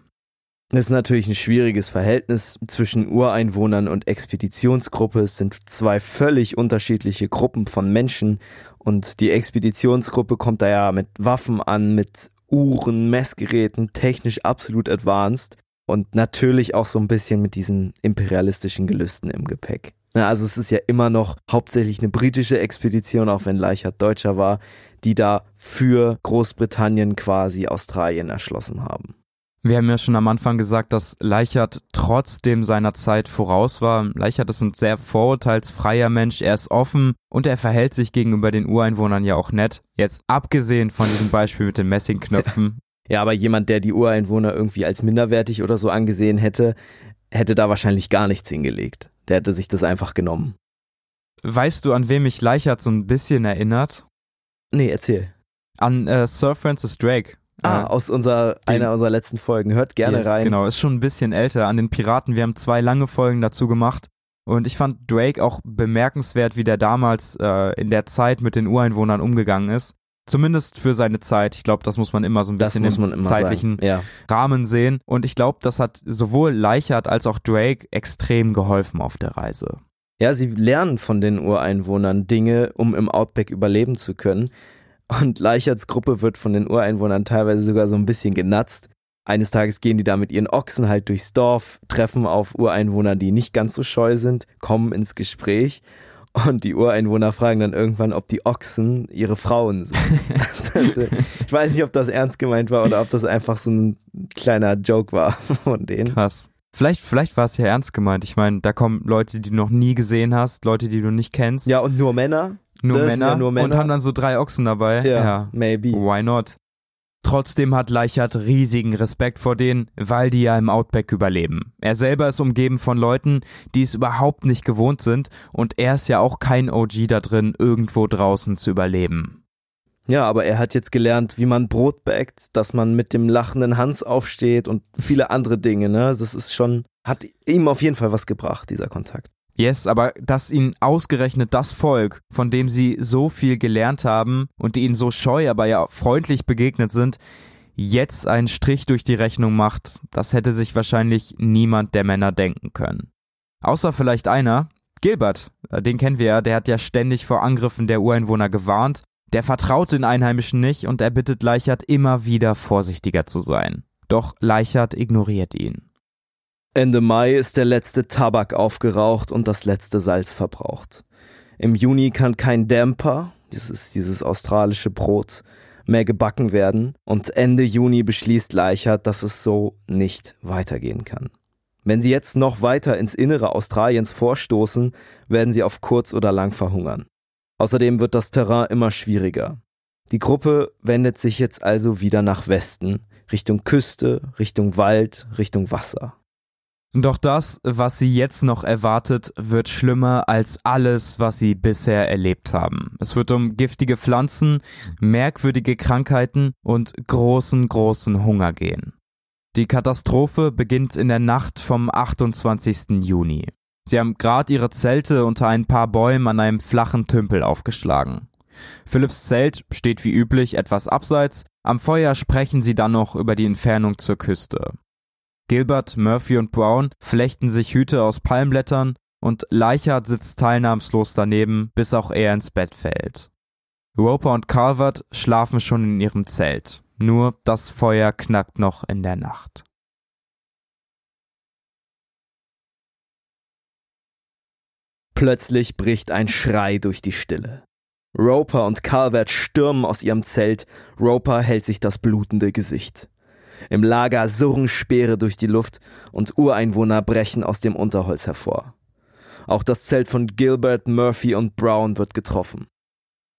Es ist natürlich ein schwieriges Verhältnis zwischen Ureinwohnern und Expeditionsgruppe. Es sind zwei völlig unterschiedliche Gruppen von Menschen und die Expeditionsgruppe kommt da ja mit Waffen an, mit Uhren, Messgeräten, technisch absolut advanced. Und natürlich auch so ein bisschen mit diesen imperialistischen Gelüsten im Gepäck. also es ist ja immer noch hauptsächlich eine britische Expedition, auch wenn Leichhardt Deutscher war, die da für Großbritannien quasi Australien erschlossen haben.
Wir haben ja schon am Anfang gesagt, dass Leichhardt trotzdem seiner Zeit voraus war. Leichhardt ist ein sehr vorurteilsfreier Mensch, er ist offen und er verhält sich gegenüber den Ureinwohnern ja auch nett. Jetzt abgesehen von diesem Beispiel mit den Messingknöpfen.
Ja, aber jemand, der die Ureinwohner irgendwie als minderwertig oder so angesehen hätte, hätte da wahrscheinlich gar nichts hingelegt. Der hätte sich das einfach genommen.
Weißt du, an wem mich Leichhardt so ein bisschen erinnert?
Nee, erzähl.
An äh, Sir Francis Drake.
Ah, äh, aus unserer, den, einer unserer letzten Folgen. Hört gerne
yes,
rein.
Genau, ist schon ein bisschen älter. An den Piraten, wir haben zwei lange Folgen dazu gemacht. Und ich fand Drake auch bemerkenswert, wie der damals äh, in der Zeit mit den Ureinwohnern umgegangen ist. Zumindest für seine Zeit. Ich glaube, das muss man immer so ein bisschen im zeitlichen ja. Rahmen sehen. Und ich glaube, das hat sowohl Leichhardt als auch Drake extrem geholfen auf der Reise.
Ja, sie lernen von den Ureinwohnern Dinge, um im Outback überleben zu können. Und Leicherts Gruppe wird von den Ureinwohnern teilweise sogar so ein bisschen genatzt. Eines Tages gehen die da mit ihren Ochsen halt durchs Dorf, treffen auf Ureinwohner, die nicht ganz so scheu sind, kommen ins Gespräch und die Ureinwohner fragen dann irgendwann, ob die Ochsen ihre Frauen sind. also, ich weiß nicht, ob das ernst gemeint war oder ob das einfach so ein kleiner Joke war von denen.
Krass. Vielleicht, vielleicht war es ja ernst gemeint. Ich meine, da kommen Leute, die du noch nie gesehen hast, Leute, die du nicht kennst.
Ja, und nur Männer.
Nur Männer, ja nur Männer, und haben dann so drei Ochsen dabei.
Ja, ja, maybe.
Why not? Trotzdem hat Leichhardt riesigen Respekt vor denen, weil die ja im Outback überleben. Er selber ist umgeben von Leuten, die es überhaupt nicht gewohnt sind und er ist ja auch kein OG da drin, irgendwo draußen zu überleben.
Ja, aber er hat jetzt gelernt, wie man Brot backt, dass man mit dem lachenden Hans aufsteht und viele andere Dinge, ne? Das ist schon, hat ihm auf jeden Fall was gebracht, dieser Kontakt.
Yes, aber dass ihn ausgerechnet das Volk, von dem sie so viel gelernt haben und die ihnen so scheu, aber ja freundlich begegnet sind, jetzt einen Strich durch die Rechnung macht, das hätte sich wahrscheinlich niemand der Männer denken können. Außer vielleicht einer, Gilbert, äh, den kennen wir ja, der hat ja ständig vor Angriffen der Ureinwohner gewarnt, der vertraut den Einheimischen nicht und er bittet Leichert immer wieder vorsichtiger zu sein. Doch Leichert ignoriert ihn.
Ende Mai ist der letzte Tabak aufgeraucht und das letzte Salz verbraucht. Im Juni kann kein Damper, das ist dieses australische Brot, mehr gebacken werden und Ende Juni beschließt Leichert, dass es so nicht weitergehen kann. Wenn sie jetzt noch weiter ins Innere Australiens vorstoßen, werden sie auf kurz oder lang verhungern. Außerdem wird das Terrain immer schwieriger. Die Gruppe wendet sich jetzt also wieder nach Westen, Richtung Küste, Richtung Wald, Richtung Wasser.
Doch das, was sie jetzt noch erwartet, wird schlimmer als alles, was sie bisher erlebt haben. Es wird um giftige Pflanzen, merkwürdige Krankheiten und großen, großen Hunger gehen. Die Katastrophe beginnt in der Nacht vom 28. Juni. Sie haben gerade ihre Zelte unter ein paar Bäumen an einem flachen Tümpel aufgeschlagen. Philipps Zelt steht wie üblich etwas abseits, am Feuer sprechen sie dann noch über die Entfernung zur Küste. Gilbert, Murphy und Brown flechten sich Hüte aus Palmblättern und Leichhardt sitzt teilnahmslos daneben, bis auch er ins Bett fällt. Roper und Calvert schlafen schon in ihrem Zelt. Nur das Feuer knackt noch in der Nacht.
Plötzlich bricht ein Schrei durch die Stille. Roper und Calvert stürmen aus ihrem Zelt. Roper hält sich das blutende Gesicht. Im Lager surren Speere durch die Luft und Ureinwohner brechen aus dem Unterholz hervor. Auch das Zelt von Gilbert, Murphy und Brown wird getroffen.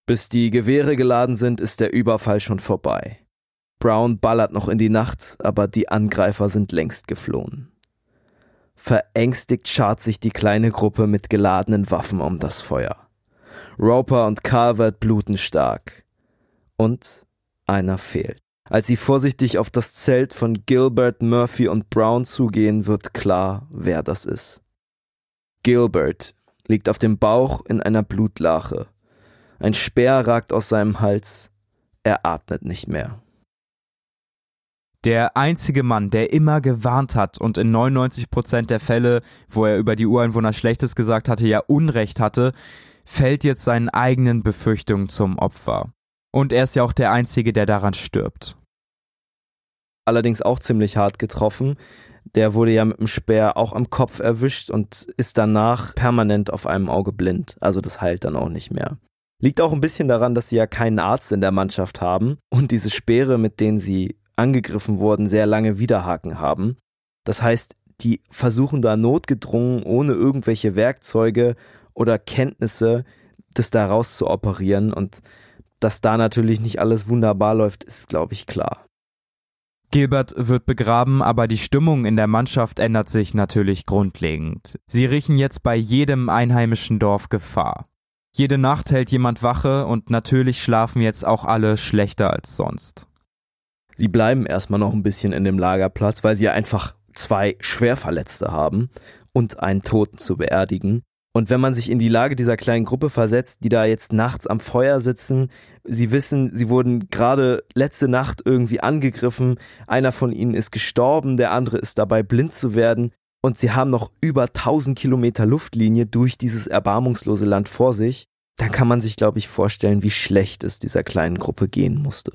Bis die Gewehre geladen sind, ist der Überfall schon vorbei. Brown ballert noch in die Nacht, aber die Angreifer sind längst geflohen. Verängstigt schart sich die kleine Gruppe mit geladenen Waffen um das Feuer. Roper und Calvert bluten stark. Und einer fehlt. Als sie vorsichtig auf das Zelt von Gilbert, Murphy und Brown zugehen, wird klar, wer das ist. Gilbert liegt auf dem Bauch in einer Blutlache. Ein Speer ragt aus seinem Hals. Er atmet nicht mehr.
Der einzige Mann, der immer gewarnt hat und in 99% der Fälle, wo er über die Ureinwohner Schlechtes gesagt hatte, ja Unrecht hatte, fällt jetzt seinen eigenen Befürchtungen zum Opfer. Und er ist ja auch der Einzige, der daran stirbt.
allerdings auch ziemlich hart getroffen. Der wurde ja mit dem Speer auch am Kopf erwischt und ist danach permanent auf einem Auge blind. Also das heilt dann auch nicht mehr. Liegt auch ein bisschen daran, dass sie ja keinen Arzt in der Mannschaft haben und diese Speere, mit denen sie angegriffen wurden, sehr lange Widerhaken haben. Das heißt, die versuchen da notgedrungen, ohne irgendwelche Werkzeuge oder Kenntnisse, das da raus zu operieren und dass da natürlich nicht alles wunderbar läuft, ist, glaube ich, klar.
Gilbert wird begraben, aber die Stimmung in der Mannschaft ändert sich natürlich grundlegend. Sie riechen jetzt bei jedem einheimischen Dorf Gefahr. Jede Nacht hält jemand Wache und natürlich schlafen jetzt auch alle schlechter als sonst.
Sie bleiben erstmal noch ein bisschen in dem Lagerplatz, weil sie einfach zwei Schwerverletzte haben und einen Toten zu beerdigen. Und wenn man sich in die Lage dieser kleinen Gruppe versetzt, die da jetzt nachts am Feuer sitzen, sie wissen, sie wurden gerade letzte Nacht irgendwie angegriffen, einer von ihnen ist gestorben, der andere ist dabei blind zu werden und sie haben noch über 1000 Kilometer Luftlinie durch dieses erbarmungslose Land vor sich, dann kann man sich, glaube ich, vorstellen, wie schlecht es dieser kleinen Gruppe gehen musste.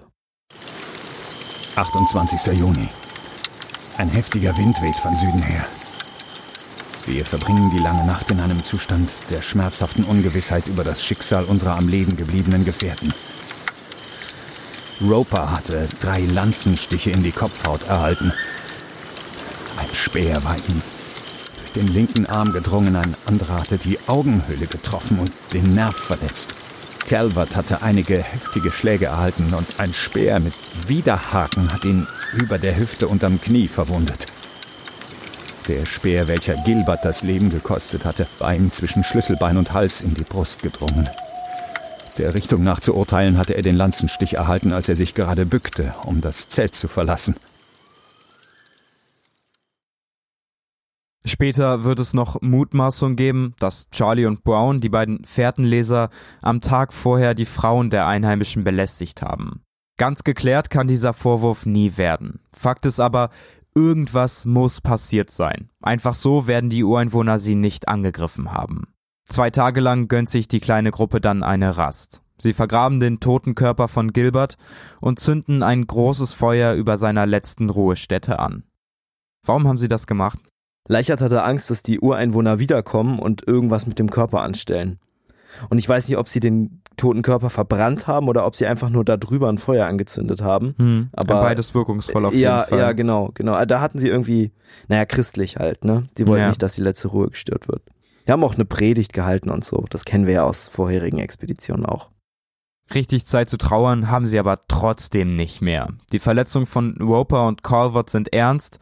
28. Juni. Ein heftiger Wind weht von Süden her. Wir verbringen die lange Nacht in einem Zustand der schmerzhaften Ungewissheit über das Schicksal unserer am Leben gebliebenen Gefährten. Roper hatte drei Lanzenstiche in die Kopfhaut erhalten. Ein Speer war ihm durch den linken Arm gedrungen, ein anderer hatte die Augenhöhle getroffen und den Nerv verletzt. Calvert hatte einige heftige Schläge erhalten und ein Speer mit Widerhaken hat ihn über der Hüfte unterm Knie verwundet. Der Speer, welcher Gilbert das Leben gekostet hatte, war ihm zwischen Schlüsselbein und Hals in die Brust gedrungen. Der Richtung nach zu urteilen hatte er den Lanzenstich erhalten, als er sich gerade bückte, um das Zelt zu verlassen.
Später wird es noch Mutmaßung geben, dass Charlie und Brown, die beiden Fährtenleser, am Tag vorher die Frauen der Einheimischen belästigt haben. Ganz geklärt kann dieser Vorwurf nie werden. Fakt ist aber, Irgendwas muss passiert sein. Einfach so werden die Ureinwohner sie nicht angegriffen haben. Zwei Tage lang gönnt sich die kleine Gruppe dann eine Rast. Sie vergraben den toten Körper von Gilbert und zünden ein großes Feuer über seiner letzten Ruhestätte an. Warum haben sie das gemacht?
Leichert hatte Angst, dass die Ureinwohner wiederkommen und irgendwas mit dem Körper anstellen. Und ich weiß nicht, ob sie den toten Körper verbrannt haben oder ob sie einfach nur da drüber ein Feuer angezündet haben.
Hm, aber ja, beides wirkungsvoll auf
ja,
jeden Fall.
Ja, genau, genau. Da hatten sie irgendwie, naja, christlich halt, ne? Sie wollten ja. nicht, dass die letzte Ruhe gestört wird. Die haben auch eine Predigt gehalten und so. Das kennen wir ja aus vorherigen Expeditionen auch.
Richtig Zeit zu trauern haben sie aber trotzdem nicht mehr. Die Verletzungen von Roper und Calvert sind ernst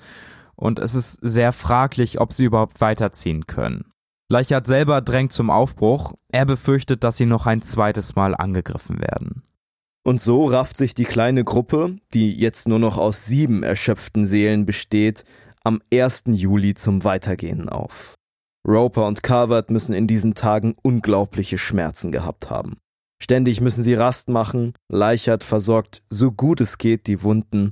und es ist sehr fraglich, ob sie überhaupt weiterziehen können. Leichert selber drängt zum Aufbruch. Er befürchtet, dass sie noch ein zweites Mal angegriffen werden.
Und so rafft sich die kleine Gruppe, die jetzt nur noch aus sieben erschöpften Seelen besteht, am 1. Juli zum Weitergehen auf. Roper und Calvert müssen in diesen Tagen unglaubliche Schmerzen gehabt haben. Ständig müssen sie Rast machen, Leichert versorgt so gut es geht die Wunden,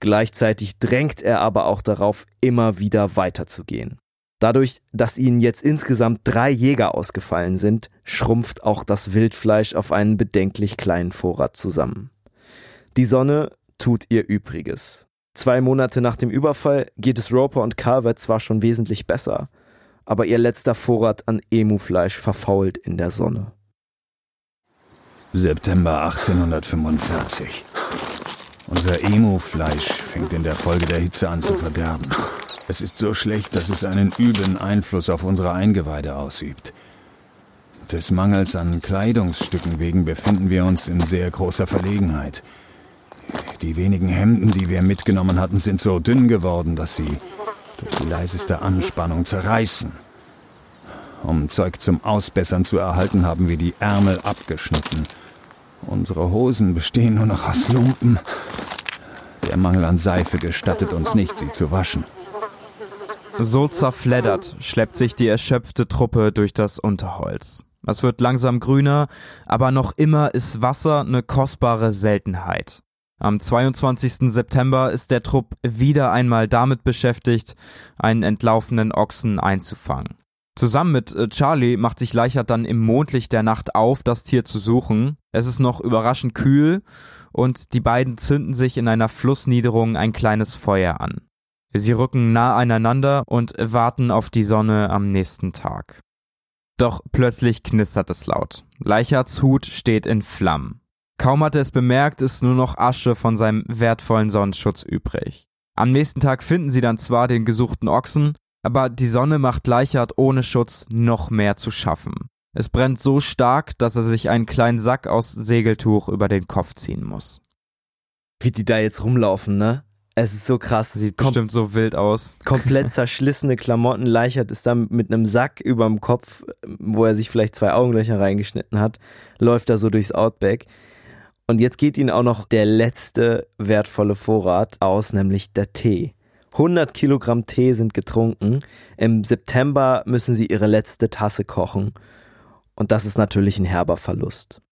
gleichzeitig drängt er aber auch darauf, immer wieder weiterzugehen. Dadurch, dass ihnen jetzt insgesamt drei Jäger ausgefallen sind, schrumpft auch das Wildfleisch auf einen bedenklich kleinen Vorrat zusammen. Die Sonne tut ihr Übriges. Zwei Monate nach dem Überfall geht es Roper und Calvert zwar schon wesentlich besser, aber ihr letzter Vorrat an Emufleisch verfault in der Sonne.
September 1845. Unser Emufleisch fängt in der Folge der Hitze an zu verderben. Es ist so schlecht, dass es einen üblen Einfluss auf unsere Eingeweide ausübt. Des Mangels an Kleidungsstücken wegen befinden wir uns in sehr großer Verlegenheit. Die wenigen Hemden, die wir mitgenommen hatten, sind so dünn geworden, dass sie durch die leiseste Anspannung zerreißen. Um Zeug zum Ausbessern zu erhalten, haben wir die Ärmel abgeschnitten. Unsere Hosen bestehen nur noch aus Lumpen. Der Mangel an Seife gestattet uns nicht, sie zu waschen.
So zerfleddert schleppt sich die erschöpfte Truppe durch das Unterholz. Es wird langsam grüner, aber noch immer ist Wasser eine kostbare Seltenheit. Am 22. September ist der Trupp wieder einmal damit beschäftigt, einen entlaufenen Ochsen einzufangen. Zusammen mit äh, Charlie macht sich Leichert dann im Mondlicht der Nacht auf, das Tier zu suchen. Es ist noch überraschend kühl und die beiden zünden sich in einer Flussniederung ein kleines Feuer an. Sie rücken nah aneinander und warten auf die Sonne am nächsten Tag. Doch plötzlich knistert es laut. Leicherts Hut steht in Flammen. Kaum hat er es bemerkt, ist nur noch Asche von seinem wertvollen Sonnenschutz übrig. Am nächsten Tag finden sie dann zwar den gesuchten Ochsen, aber die Sonne macht Leichert ohne Schutz noch mehr zu schaffen. Es brennt so stark, dass er sich einen kleinen Sack aus Segeltuch über den Kopf ziehen muss.
Wie die da jetzt rumlaufen, ne? Es ist so krass.
Sieht bestimmt so wild aus.
Komplett zerschlissene Klamotten. Leichert ist dann mit einem Sack überm Kopf, wo er sich vielleicht zwei Augenlöcher reingeschnitten hat, läuft er so durchs Outback. Und jetzt geht ihnen auch noch der letzte wertvolle Vorrat aus, nämlich der Tee. 100 Kilogramm Tee sind getrunken. Im September müssen sie ihre letzte Tasse kochen. Und das ist natürlich ein herber Verlust.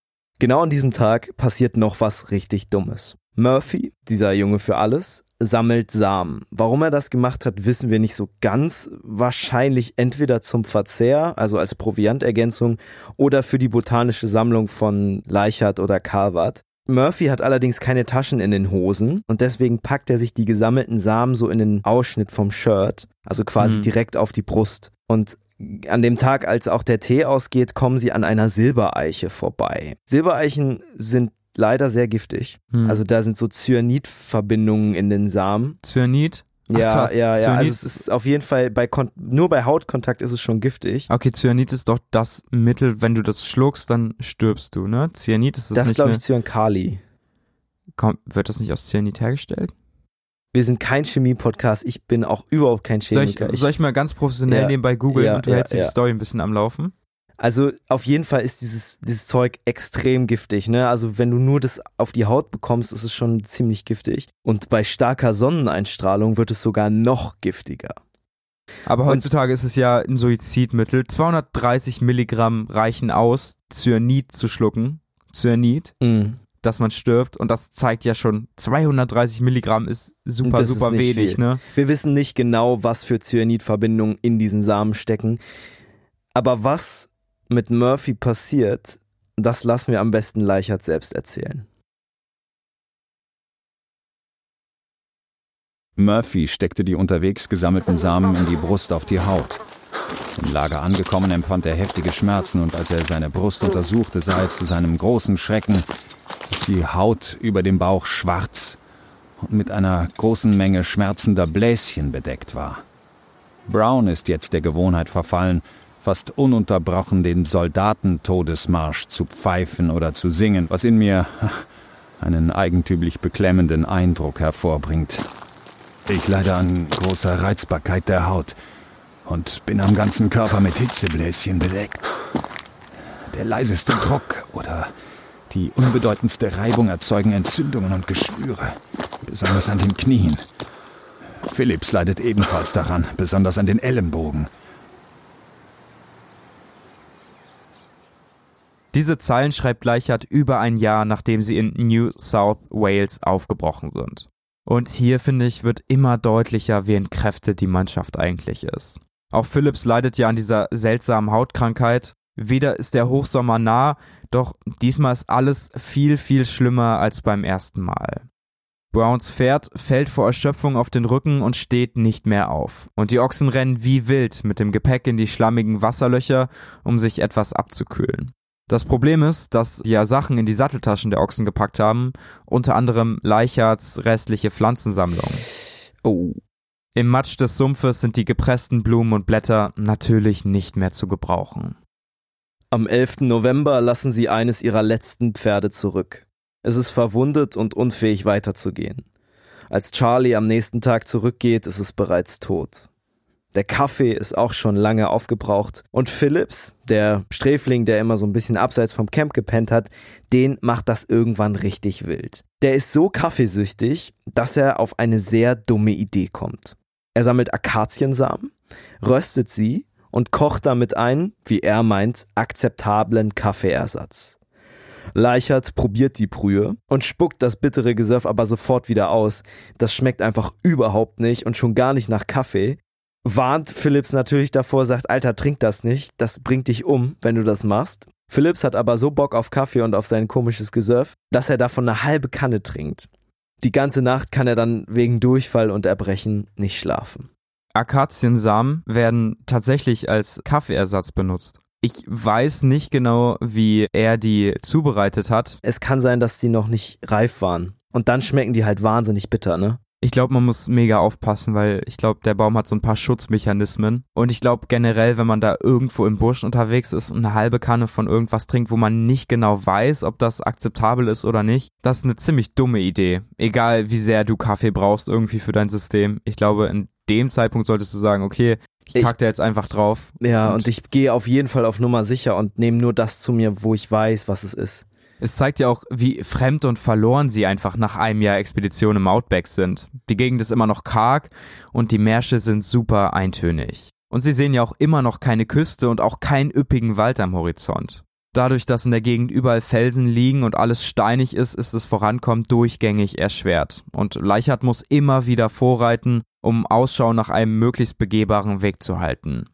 Genau an diesem Tag passiert noch was richtig Dummes. Murphy, dieser Junge für alles, sammelt Samen. Warum er das gemacht hat, wissen wir nicht so ganz. Wahrscheinlich entweder zum Verzehr, also als Proviantergänzung, oder für die botanische Sammlung von Leichhardt oder Calvert. Murphy hat allerdings keine Taschen in den Hosen und deswegen packt er sich die gesammelten Samen so in den Ausschnitt vom Shirt, also quasi mhm. direkt auf die Brust. Und an dem Tag, als auch der Tee ausgeht, kommen sie an einer Silbereiche vorbei. Silbereichen sind leider sehr giftig. Mhm. Also da sind so Cyanidverbindungen in den Samen.
Cyanid?
Ach, ja, krass. ja, ja. Cyanid also es ist auf jeden Fall bei Kon nur bei Hautkontakt ist es schon giftig.
Okay, Cyanid ist doch das Mittel, wenn du das schluckst, dann stirbst du, ne? Cyanid ist das,
das
nicht.
Das glaube ich Cyankali.
Komm, wird das nicht aus Cyanid hergestellt?
Wir sind kein Chemie-Podcast. Ich bin auch überhaupt kein Chemiker.
Soll ich, soll ich mal ganz professionell ja, nebenbei googeln ja, und du ja, hältst die Story ein bisschen am Laufen?
Also auf jeden Fall ist dieses, dieses Zeug extrem giftig. Ne? Also wenn du nur das auf die Haut bekommst, ist es schon ziemlich giftig. Und bei starker Sonneneinstrahlung wird es sogar noch giftiger.
Aber heutzutage ist es ja ein Suizidmittel. 230 Milligramm reichen aus, Cyanid zu schlucken. Cyanid. Mm. Dass man stirbt und das zeigt ja schon, 230 Milligramm ist super, das super ist wenig, viel. ne?
Wir wissen nicht genau, was für Cyanidverbindungen in diesen Samen stecken. Aber was mit Murphy passiert, das lassen wir am besten Leichert selbst erzählen.
Murphy steckte die unterwegs gesammelten Samen in die Brust auf die Haut. Im Lager angekommen empfand er heftige Schmerzen und als er seine Brust untersuchte, sah er zu seinem großen Schrecken, dass die Haut über dem Bauch schwarz und mit einer großen Menge schmerzender Bläschen bedeckt war. Brown ist jetzt der Gewohnheit verfallen, fast ununterbrochen den Soldatentodesmarsch zu pfeifen oder zu singen, was in mir einen eigentümlich beklemmenden Eindruck hervorbringt. Ich leide an großer Reizbarkeit der Haut und bin am ganzen Körper mit Hitzebläschen bedeckt. Der leiseste Druck oder die unbedeutendste Reibung erzeugen Entzündungen und Geschwüre, besonders an den Knien. Phillips leidet ebenfalls daran, besonders an den Ellenbogen.
Diese Zeilen schreibt Gleichert über ein Jahr, nachdem sie in New South Wales aufgebrochen sind. Und hier, finde ich, wird immer deutlicher, wie entkräftet die Mannschaft eigentlich ist. Auch Phillips leidet ja an dieser seltsamen Hautkrankheit. Wieder ist der Hochsommer nah, doch diesmal ist alles viel, viel schlimmer als beim ersten Mal. Browns Pferd fällt vor Erschöpfung auf den Rücken und steht nicht mehr auf. Und die Ochsen rennen wie wild mit dem Gepäck in die schlammigen Wasserlöcher, um sich etwas abzukühlen. Das Problem ist, dass die ja Sachen in die Satteltaschen der Ochsen gepackt haben, unter anderem Leichards restliche Pflanzensammlung. Oh. Im Matsch des Sumpfes sind die gepressten Blumen und Blätter natürlich nicht mehr zu gebrauchen.
Am 11. November lassen sie eines ihrer letzten Pferde zurück. Es ist verwundet und unfähig weiterzugehen. Als Charlie am nächsten Tag zurückgeht, ist es bereits tot. Der Kaffee ist auch schon lange aufgebraucht. Und Phillips, der Sträfling, der immer so ein bisschen abseits vom Camp gepennt hat, den macht das irgendwann richtig wild. Der ist so kaffeesüchtig, dass er auf eine sehr dumme Idee kommt. Er sammelt Akaziensamen, röstet sie und kocht damit einen, wie er meint, akzeptablen Kaffeeersatz. Leichert probiert die Brühe und spuckt das bittere Gesöff aber sofort wieder aus. Das schmeckt einfach überhaupt nicht und schon gar nicht nach Kaffee warnt Phillips natürlich davor, sagt, Alter, trink das nicht, das bringt dich um, wenn du das machst. Phillips hat aber so Bock auf Kaffee und auf sein komisches Gesurf, dass er davon eine halbe Kanne trinkt. Die ganze Nacht kann er dann wegen Durchfall und Erbrechen nicht schlafen.
Akaziensamen werden tatsächlich als Kaffeeersatz benutzt. Ich weiß nicht genau, wie er die zubereitet hat.
Es kann sein, dass die noch nicht reif waren. Und dann schmecken die halt wahnsinnig bitter, ne?
Ich glaube, man muss mega aufpassen, weil ich glaube, der Baum hat so ein paar Schutzmechanismen. Und ich glaube generell, wenn man da irgendwo im Busch unterwegs ist und eine halbe Kanne von irgendwas trinkt, wo man nicht genau weiß, ob das akzeptabel ist oder nicht, das ist eine ziemlich dumme Idee. Egal wie sehr du Kaffee brauchst irgendwie für dein System. Ich glaube, in dem Zeitpunkt solltest du sagen, okay, ich kack da jetzt einfach drauf.
Ja, und, und ich gehe auf jeden Fall auf Nummer sicher und nehme nur das zu mir, wo ich weiß, was es ist.
Es zeigt ja auch, wie fremd und verloren sie einfach nach einem Jahr Expedition im Outback sind. Die Gegend ist immer noch karg und die Märsche sind super eintönig. Und sie sehen ja auch immer noch keine Küste und auch keinen üppigen Wald am Horizont. Dadurch, dass in der Gegend überall Felsen liegen und alles steinig ist, ist das Vorankommen durchgängig erschwert. Und Leichhardt muss immer wieder vorreiten, um Ausschau nach einem möglichst begehbaren Weg zu halten.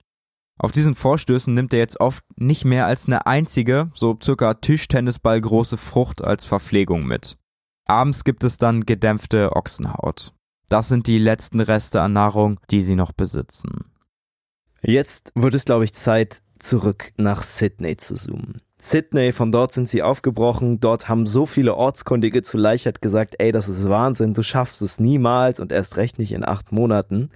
Auf diesen Vorstößen nimmt er jetzt oft nicht mehr als eine einzige, so circa Tischtennisball große Frucht als Verpflegung mit. Abends gibt es dann gedämpfte Ochsenhaut. Das sind die letzten Reste an Nahrung, die sie noch besitzen.
Jetzt wird es, glaube ich, Zeit, zurück nach Sydney zu zoomen. Sydney, von dort sind sie aufgebrochen. Dort haben so viele Ortskundige zu Leichert gesagt, ey, das ist Wahnsinn, du schaffst es niemals und erst recht nicht in acht Monaten.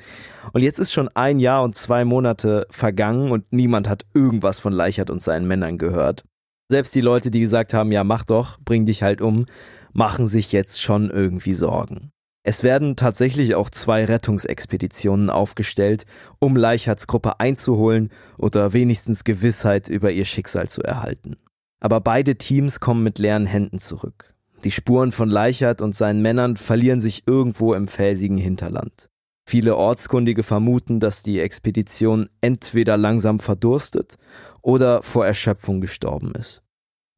Und jetzt ist schon ein Jahr und zwei Monate vergangen und niemand hat irgendwas von Leichert und seinen Männern gehört. Selbst die Leute, die gesagt haben, ja, mach doch, bring dich halt um, machen sich jetzt schon irgendwie Sorgen. Es werden tatsächlich auch zwei Rettungsexpeditionen aufgestellt, um Leicherts Gruppe einzuholen oder wenigstens Gewissheit über ihr Schicksal zu erhalten. Aber beide Teams kommen mit leeren Händen zurück. Die Spuren von Leichert und seinen Männern verlieren sich irgendwo im felsigen Hinterland. Viele Ortskundige vermuten, dass die Expedition entweder langsam verdurstet oder vor Erschöpfung gestorben ist.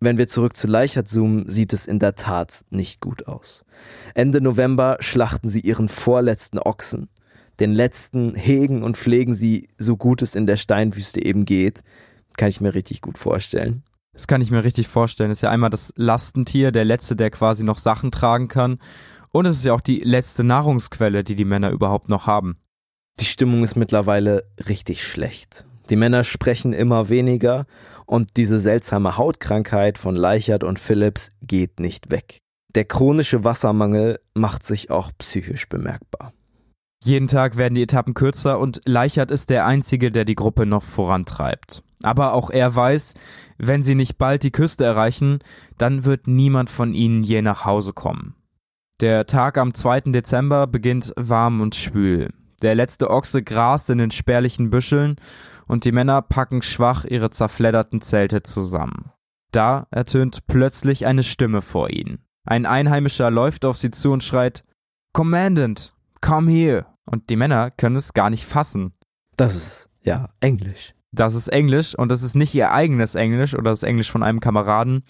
Wenn wir zurück zu Leichert zoomen, sieht es in der Tat nicht gut aus. Ende November schlachten sie ihren vorletzten Ochsen. Den letzten hegen und pflegen sie, so gut es in der Steinwüste eben geht. Kann ich mir richtig gut vorstellen.
Das kann ich mir richtig vorstellen. Das ist ja einmal das Lastentier, der letzte, der quasi noch Sachen tragen kann. Und es ist ja auch die letzte Nahrungsquelle, die die Männer überhaupt noch haben.
Die Stimmung ist mittlerweile richtig schlecht. Die Männer sprechen immer weniger und diese seltsame Hautkrankheit von Leichert und Phillips geht nicht weg. Der chronische Wassermangel macht sich auch psychisch bemerkbar.
Jeden Tag werden die Etappen kürzer und Leichert ist der Einzige, der die Gruppe noch vorantreibt. Aber auch er weiß, wenn sie nicht bald die Küste erreichen, dann wird niemand von ihnen je nach Hause kommen. Der Tag am 2. Dezember beginnt warm und schwül. Der letzte Ochse grast in den spärlichen Büscheln und die Männer packen schwach ihre zerfledderten Zelte zusammen. Da ertönt plötzlich eine Stimme vor ihnen. Ein Einheimischer läuft auf sie zu und schreit Commandant, come here. Und die Männer können es gar nicht fassen.
Das ist ja Englisch.
Das ist Englisch und das ist nicht ihr eigenes Englisch oder das Englisch von einem Kameraden.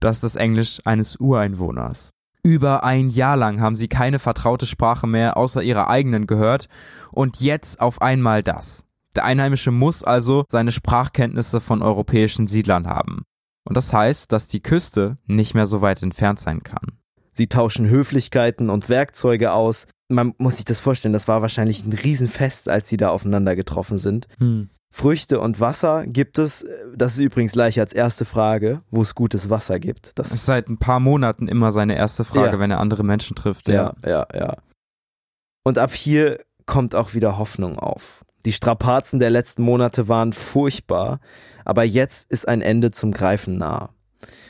Das ist das Englisch eines Ureinwohners. Über ein Jahr lang haben sie keine vertraute Sprache mehr außer ihrer eigenen gehört und jetzt auf einmal das. Der Einheimische muss also seine Sprachkenntnisse von europäischen Siedlern haben. Und das heißt, dass die Küste nicht mehr so weit entfernt sein kann.
Sie tauschen Höflichkeiten und Werkzeuge aus. Man muss sich das vorstellen, das war wahrscheinlich ein Riesenfest, als sie da aufeinander getroffen sind. Hm. Früchte und Wasser gibt es, das ist übrigens gleich als erste Frage, wo es gutes Wasser gibt.
Das ist seit ein paar Monaten immer seine erste Frage, ja. wenn er andere Menschen trifft.
Ja. ja, ja, ja. Und ab hier kommt auch wieder Hoffnung auf. Die Strapazen der letzten Monate waren furchtbar, aber jetzt ist ein Ende zum Greifen nah.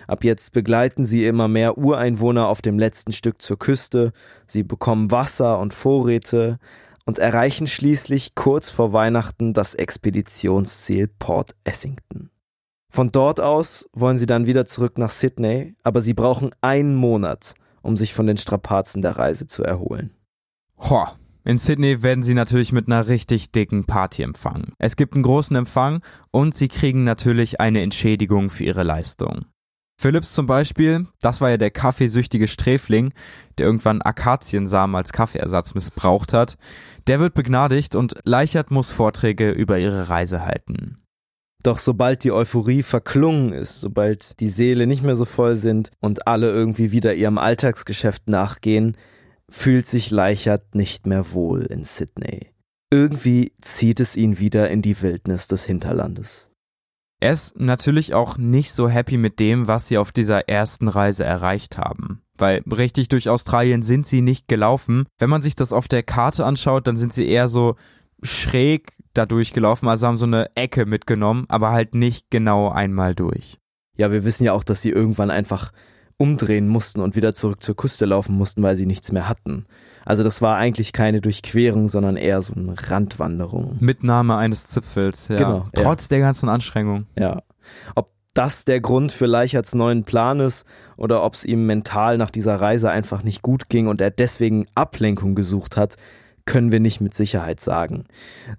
Ab jetzt begleiten sie immer mehr Ureinwohner auf dem letzten Stück zur Küste, sie bekommen Wasser und Vorräte und erreichen schließlich kurz vor Weihnachten das Expeditionsziel Port Essington. Von dort aus wollen sie dann wieder zurück nach Sydney, aber sie brauchen einen Monat, um sich von den Strapazen der Reise zu erholen.
Ho, in Sydney werden sie natürlich mit einer richtig dicken Party empfangen. Es gibt einen großen Empfang und sie kriegen natürlich eine Entschädigung für ihre Leistung. Philips zum Beispiel, das war ja der kaffeesüchtige Sträfling, der irgendwann Akaziensamen als Kaffeeersatz missbraucht hat. Der wird begnadigt und Leichert muss Vorträge über ihre Reise halten.
Doch sobald die Euphorie verklungen ist, sobald die Seele nicht mehr so voll sind und alle irgendwie wieder ihrem Alltagsgeschäft nachgehen, fühlt sich Leichert nicht mehr wohl in Sydney. Irgendwie zieht es ihn wieder in die Wildnis des Hinterlandes.
Er ist natürlich auch nicht so happy mit dem, was sie auf dieser ersten Reise erreicht haben. Weil richtig durch Australien sind sie nicht gelaufen. Wenn man sich das auf der Karte anschaut, dann sind sie eher so schräg da durchgelaufen, also haben so eine Ecke mitgenommen, aber halt nicht genau einmal durch.
Ja, wir wissen ja auch, dass sie irgendwann einfach umdrehen mussten und wieder zurück zur Küste laufen mussten, weil sie nichts mehr hatten. Also das war eigentlich keine Durchquerung, sondern eher so eine Randwanderung.
Mitnahme eines Zipfels, ja.
Genau,
Trotz
ja.
der ganzen Anstrengung.
Ja. Ob das der Grund für Leicherts neuen Plan ist oder ob es ihm mental nach dieser Reise einfach nicht gut ging und er deswegen Ablenkung gesucht hat, können wir nicht mit Sicherheit sagen.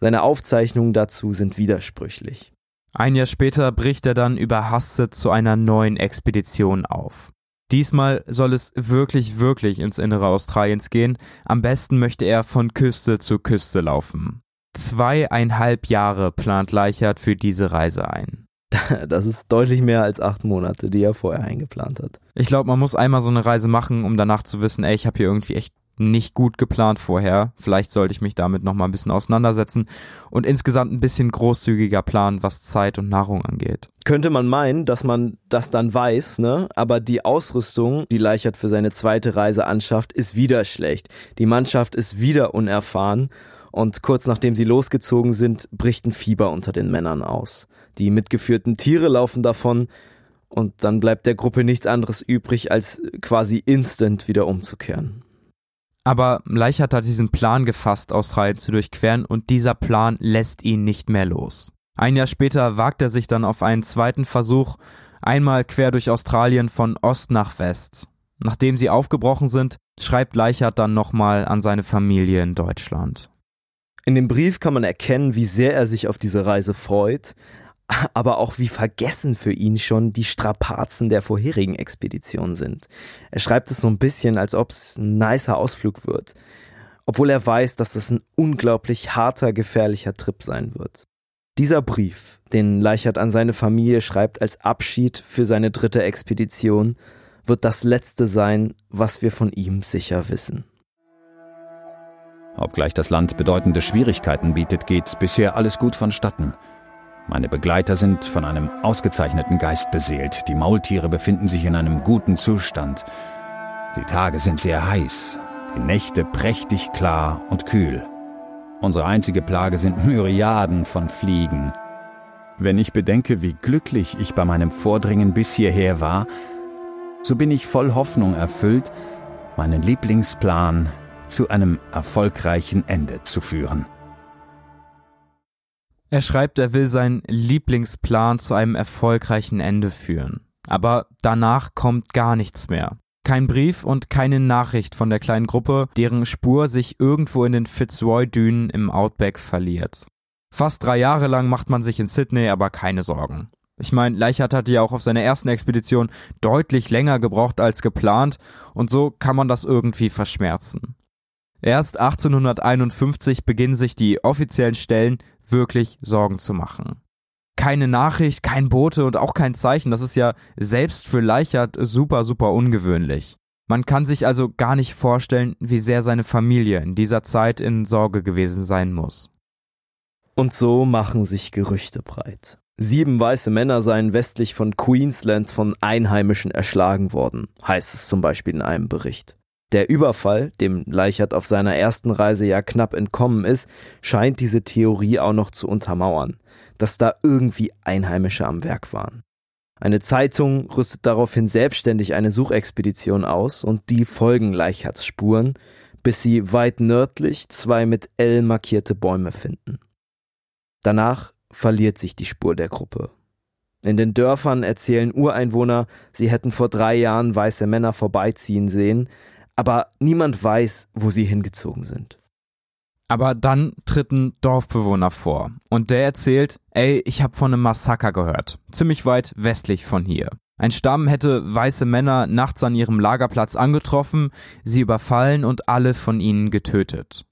Seine Aufzeichnungen dazu sind widersprüchlich.
Ein Jahr später bricht er dann überhastet zu einer neuen Expedition auf. Diesmal soll es wirklich, wirklich ins Innere Australiens gehen. Am besten möchte er von Küste zu Küste laufen. Zweieinhalb Jahre plant Leichert für diese Reise ein.
Das ist deutlich mehr als acht Monate, die er vorher eingeplant hat.
Ich glaube, man muss einmal so eine Reise machen, um danach zu wissen, ey, ich habe hier irgendwie echt nicht gut geplant vorher. Vielleicht sollte ich mich damit noch mal ein bisschen auseinandersetzen und insgesamt ein bisschen großzügiger planen, was Zeit und Nahrung angeht.
Könnte man meinen, dass man das dann weiß, ne? Aber die Ausrüstung, die Leichert für seine zweite Reise anschafft, ist wieder schlecht. Die Mannschaft ist wieder unerfahren und kurz nachdem sie losgezogen sind, bricht ein Fieber unter den Männern aus. Die mitgeführten Tiere laufen davon und dann bleibt der Gruppe nichts anderes übrig, als quasi instant wieder umzukehren.
Aber Leichert hat diesen Plan gefasst, Australien zu durchqueren und dieser Plan lässt ihn nicht mehr los. Ein Jahr später wagt er sich dann auf einen zweiten Versuch, einmal quer durch Australien von Ost nach West. Nachdem sie aufgebrochen sind, schreibt Leichert dann nochmal an seine Familie in Deutschland.
In dem Brief kann man erkennen, wie sehr er sich auf diese Reise freut, aber auch wie vergessen für ihn schon die Strapazen der vorherigen Expedition sind. Er schreibt es so ein bisschen, als ob es ein nicer Ausflug wird, obwohl er weiß, dass das ein unglaublich harter, gefährlicher Trip sein wird. Dieser Brief, den Leichert an seine Familie schreibt als Abschied für seine dritte Expedition, wird das letzte sein, was wir von ihm sicher wissen.
Obgleich das Land bedeutende Schwierigkeiten bietet, geht bisher alles gut vonstatten. Meine Begleiter sind von einem ausgezeichneten Geist beseelt. Die Maultiere befinden sich in einem guten Zustand. Die Tage sind sehr heiß, die Nächte prächtig klar und kühl. Unsere einzige Plage sind Myriaden von Fliegen. Wenn ich bedenke, wie glücklich ich bei meinem Vordringen bis hierher war, so bin ich voll Hoffnung erfüllt, meinen Lieblingsplan zu einem erfolgreichen Ende zu führen.
Er schreibt, er will seinen Lieblingsplan zu einem erfolgreichen Ende führen. Aber danach kommt gar nichts mehr. Kein Brief und keine Nachricht von der kleinen Gruppe, deren Spur sich irgendwo in den Fitzroy-Dünen im Outback verliert. Fast drei Jahre lang macht man sich in Sydney aber keine Sorgen. Ich meine, Leichhardt hatte ja auch auf seiner ersten Expedition deutlich länger gebraucht als geplant und so kann man das irgendwie verschmerzen. Erst 1851 beginnen sich die offiziellen Stellen wirklich Sorgen zu machen. Keine Nachricht, kein Bote und auch kein Zeichen, das ist ja selbst für Leichert super, super ungewöhnlich. Man kann sich also gar nicht vorstellen, wie sehr seine Familie in dieser Zeit in Sorge gewesen sein muss.
Und so machen sich Gerüchte breit. Sieben weiße Männer seien westlich von Queensland von Einheimischen erschlagen worden, heißt es zum Beispiel in einem Bericht. Der Überfall, dem Leichert auf seiner ersten Reise ja knapp entkommen ist, scheint diese Theorie auch noch zu untermauern, dass da irgendwie Einheimische am Werk waren. Eine Zeitung rüstet daraufhin selbstständig eine Suchexpedition aus und die folgen Leicherts Spuren, bis sie weit nördlich zwei mit L markierte Bäume finden. Danach verliert sich die Spur der Gruppe. In den Dörfern erzählen Ureinwohner, sie hätten vor drei Jahren weiße Männer vorbeiziehen sehen, aber niemand weiß, wo sie hingezogen sind.
Aber dann tritt ein Dorfbewohner vor und der erzählt, ey, ich habe von einem Massaker gehört, ziemlich weit westlich von hier. Ein Stamm hätte weiße Männer nachts an ihrem Lagerplatz angetroffen, sie überfallen und alle von ihnen getötet.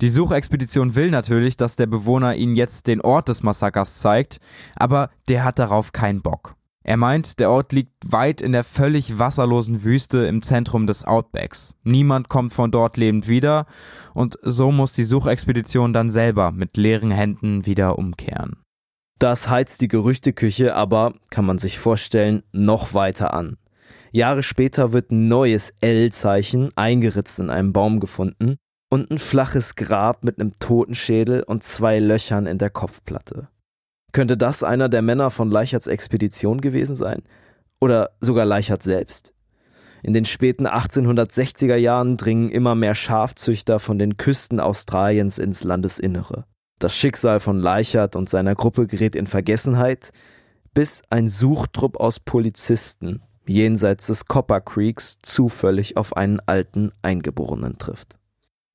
Die Suchexpedition will natürlich, dass der Bewohner ihnen jetzt den Ort des Massakers zeigt, aber der hat darauf keinen Bock. Er meint, der Ort liegt weit in der völlig wasserlosen Wüste im Zentrum des Outbacks. Niemand kommt von dort lebend wieder und so muss die Suchexpedition dann selber mit leeren Händen wieder umkehren.
Das heizt die Gerüchteküche aber, kann man sich vorstellen, noch weiter an. Jahre später wird ein neues L-Zeichen eingeritzt in einem Baum gefunden und ein flaches Grab mit einem Totenschädel und zwei Löchern in der Kopfplatte. Könnte das einer der Männer von Leicherts Expedition gewesen sein? Oder sogar Leichert selbst? In den späten 1860er Jahren dringen immer mehr Schafzüchter von den Küsten Australiens ins Landesinnere. Das Schicksal von Leichert und seiner Gruppe gerät in Vergessenheit, bis ein Suchtrupp aus Polizisten jenseits des Copper Creeks zufällig auf einen alten Eingeborenen trifft.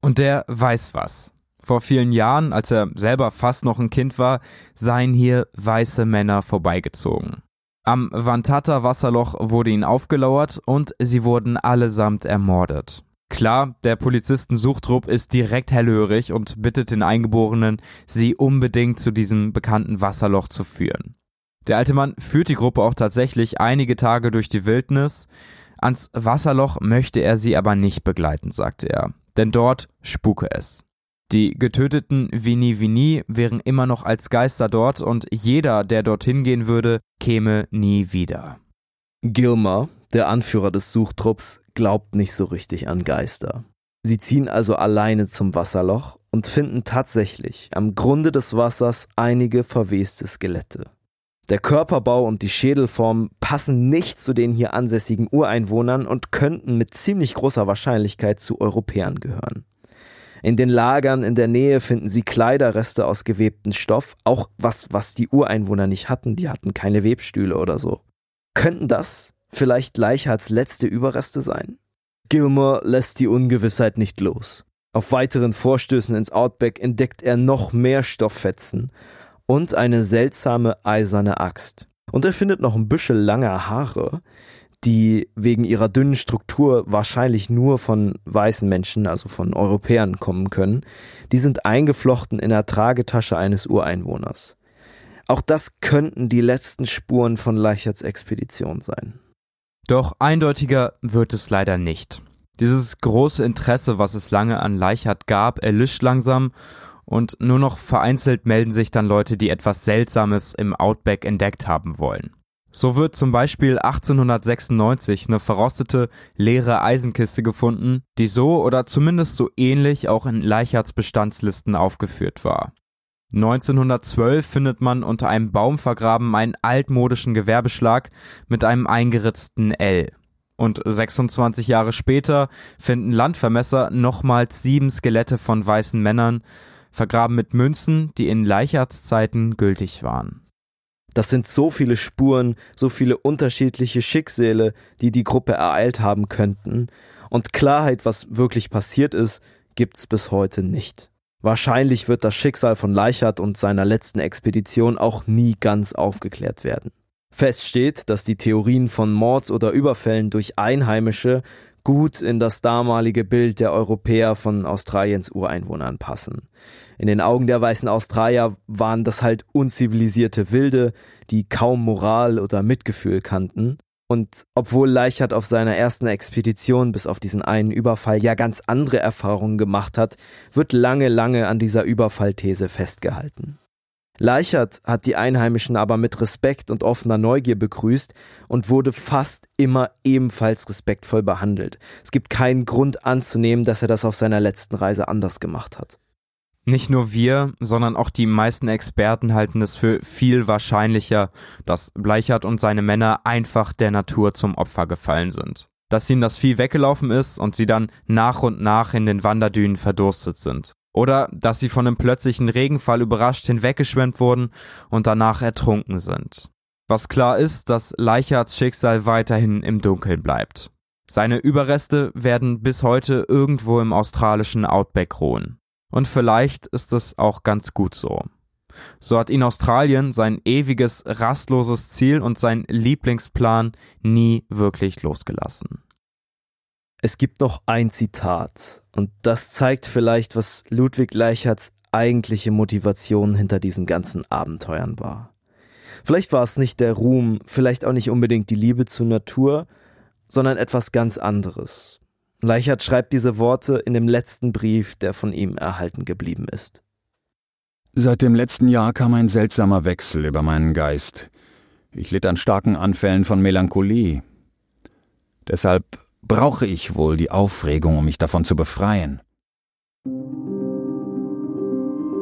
Und der weiß was. Vor vielen Jahren, als er selber fast noch ein Kind war, seien hier weiße Männer vorbeigezogen. Am Vantata Wasserloch wurde ihnen aufgelauert und sie wurden allesamt ermordet. Klar, der Polizistensuchtrupp ist direkt hellhörig und bittet den Eingeborenen, sie unbedingt zu diesem bekannten Wasserloch zu führen. Der alte Mann führt die Gruppe auch tatsächlich einige Tage durch die Wildnis. Ans Wasserloch möchte er sie aber nicht begleiten, sagte er, denn dort spuke es. Die getöteten Vini Vini wären immer noch als Geister dort und jeder, der dorthin gehen würde, käme nie wieder.
Gilmer, der Anführer des Suchtrupps, glaubt nicht so richtig an Geister. Sie ziehen also alleine zum Wasserloch und finden tatsächlich am Grunde des Wassers einige verweste Skelette. Der Körperbau und die Schädelform passen nicht zu den hier ansässigen Ureinwohnern und könnten mit ziemlich großer Wahrscheinlichkeit zu Europäern gehören. In den Lagern in der Nähe finden sie Kleiderreste aus gewebtem Stoff, auch was, was die Ureinwohner nicht hatten, die hatten keine Webstühle oder so. Könnten das vielleicht Leichhards letzte Überreste sein? Gilmore lässt die Ungewissheit nicht los. Auf weiteren Vorstößen ins Outback entdeckt er noch mehr Stofffetzen und eine seltsame eiserne Axt. Und er findet noch ein Büschel langer Haare, die wegen ihrer dünnen Struktur wahrscheinlich nur von weißen Menschen, also von Europäern kommen können, die sind eingeflochten in der Tragetasche eines Ureinwohners. Auch das könnten die letzten Spuren von Leicherts Expedition sein.
Doch eindeutiger wird es leider nicht. Dieses große Interesse, was es lange an Leichert gab, erlischt langsam und nur noch vereinzelt melden sich dann Leute, die etwas Seltsames im Outback entdeckt haben wollen. So wird zum Beispiel 1896 eine verrostete, leere Eisenkiste gefunden, die so oder zumindest so ähnlich auch in Leichards Bestandslisten aufgeführt war. 1912 findet man unter einem Baum vergraben einen altmodischen Gewerbeschlag mit einem eingeritzten L. Und 26 Jahre später finden Landvermesser nochmals sieben Skelette von weißen Männern, vergraben mit Münzen, die in Leichards Zeiten gültig waren.
Das sind so viele Spuren, so viele unterschiedliche Schicksale, die die Gruppe ereilt haben könnten. Und Klarheit, was wirklich passiert ist, gibt's bis heute nicht. Wahrscheinlich wird das Schicksal von Leichert und seiner letzten Expedition auch nie ganz aufgeklärt werden. Fest steht, dass die Theorien von Mords oder Überfällen durch Einheimische gut in das damalige Bild der Europäer von Australiens Ureinwohnern passen. In den Augen der weißen Australier waren das halt unzivilisierte Wilde, die kaum Moral oder Mitgefühl kannten. Und obwohl Leichert auf seiner ersten Expedition bis auf diesen einen Überfall ja ganz andere Erfahrungen gemacht hat, wird lange, lange an dieser Überfallthese festgehalten. Leichert hat die Einheimischen aber mit Respekt und offener Neugier begrüßt und wurde fast immer ebenfalls respektvoll behandelt. Es gibt keinen Grund anzunehmen, dass er das auf seiner letzten Reise anders gemacht hat.
Nicht nur wir, sondern auch die meisten Experten halten es für viel wahrscheinlicher, dass Bleichert und seine Männer einfach der Natur zum Opfer gefallen sind. Dass ihnen das Vieh weggelaufen ist und sie dann nach und nach in den Wanderdünen verdurstet sind. Oder dass sie von einem plötzlichen Regenfall überrascht hinweggeschwemmt wurden und danach ertrunken sind. Was klar ist, dass Leichards Schicksal weiterhin im Dunkeln bleibt. Seine Überreste werden bis heute irgendwo im australischen Outback ruhen. Und vielleicht ist es auch ganz gut so. So hat ihn Australien, sein ewiges, rastloses Ziel und sein Lieblingsplan nie wirklich losgelassen.
Es gibt noch ein Zitat, und das zeigt vielleicht, was Ludwig Leicherts eigentliche Motivation hinter diesen ganzen Abenteuern war. Vielleicht war es nicht der Ruhm, vielleicht auch nicht unbedingt die Liebe zur Natur, sondern etwas ganz anderes. Leichert schreibt diese Worte in dem letzten Brief, der von ihm erhalten geblieben ist.
Seit dem letzten Jahr kam ein seltsamer Wechsel über meinen Geist. Ich litt an starken Anfällen von Melancholie. Deshalb brauche ich wohl die Aufregung, um mich davon zu befreien.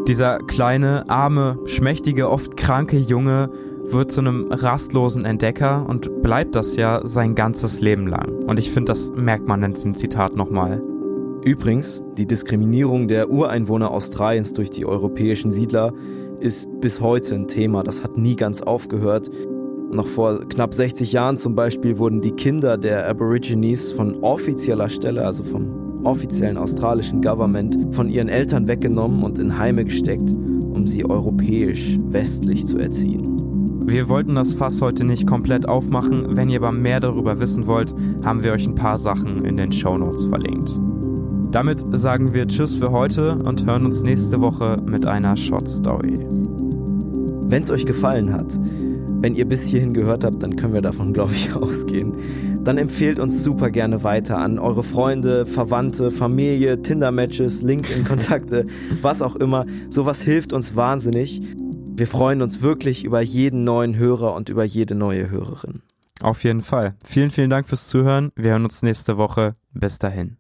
Dieser kleine, arme, schmächtige, oft kranke Junge wird zu einem rastlosen Entdecker und bleibt das ja sein ganzes Leben lang. Und ich finde, das merkt man in diesem Zitat nochmal.
Übrigens, die Diskriminierung der Ureinwohner Australiens durch die europäischen Siedler ist bis heute ein Thema. Das hat nie ganz aufgehört. Noch vor knapp 60 Jahren zum Beispiel wurden die Kinder der Aborigines von offizieller Stelle, also vom offiziellen australischen Government, von ihren Eltern weggenommen und in Heime gesteckt, um sie europäisch westlich zu erziehen.
Wir wollten das Fass heute nicht komplett aufmachen. Wenn ihr aber mehr darüber wissen wollt, haben wir euch ein paar Sachen in den Show Notes verlinkt. Damit sagen wir Tschüss für heute und hören uns nächste Woche mit einer Short Story.
Wenn es euch gefallen hat, wenn ihr bis hierhin gehört habt, dann können wir davon, glaube ich, ausgehen. Dann empfehlt uns super gerne weiter an eure Freunde, Verwandte, Familie, Tinder-Matches, LinkedIn-Kontakte, was auch immer. Sowas hilft uns wahnsinnig. Wir freuen uns wirklich über jeden neuen Hörer und über jede neue Hörerin.
Auf jeden Fall. Vielen, vielen Dank fürs Zuhören. Wir hören uns nächste Woche. Bis dahin.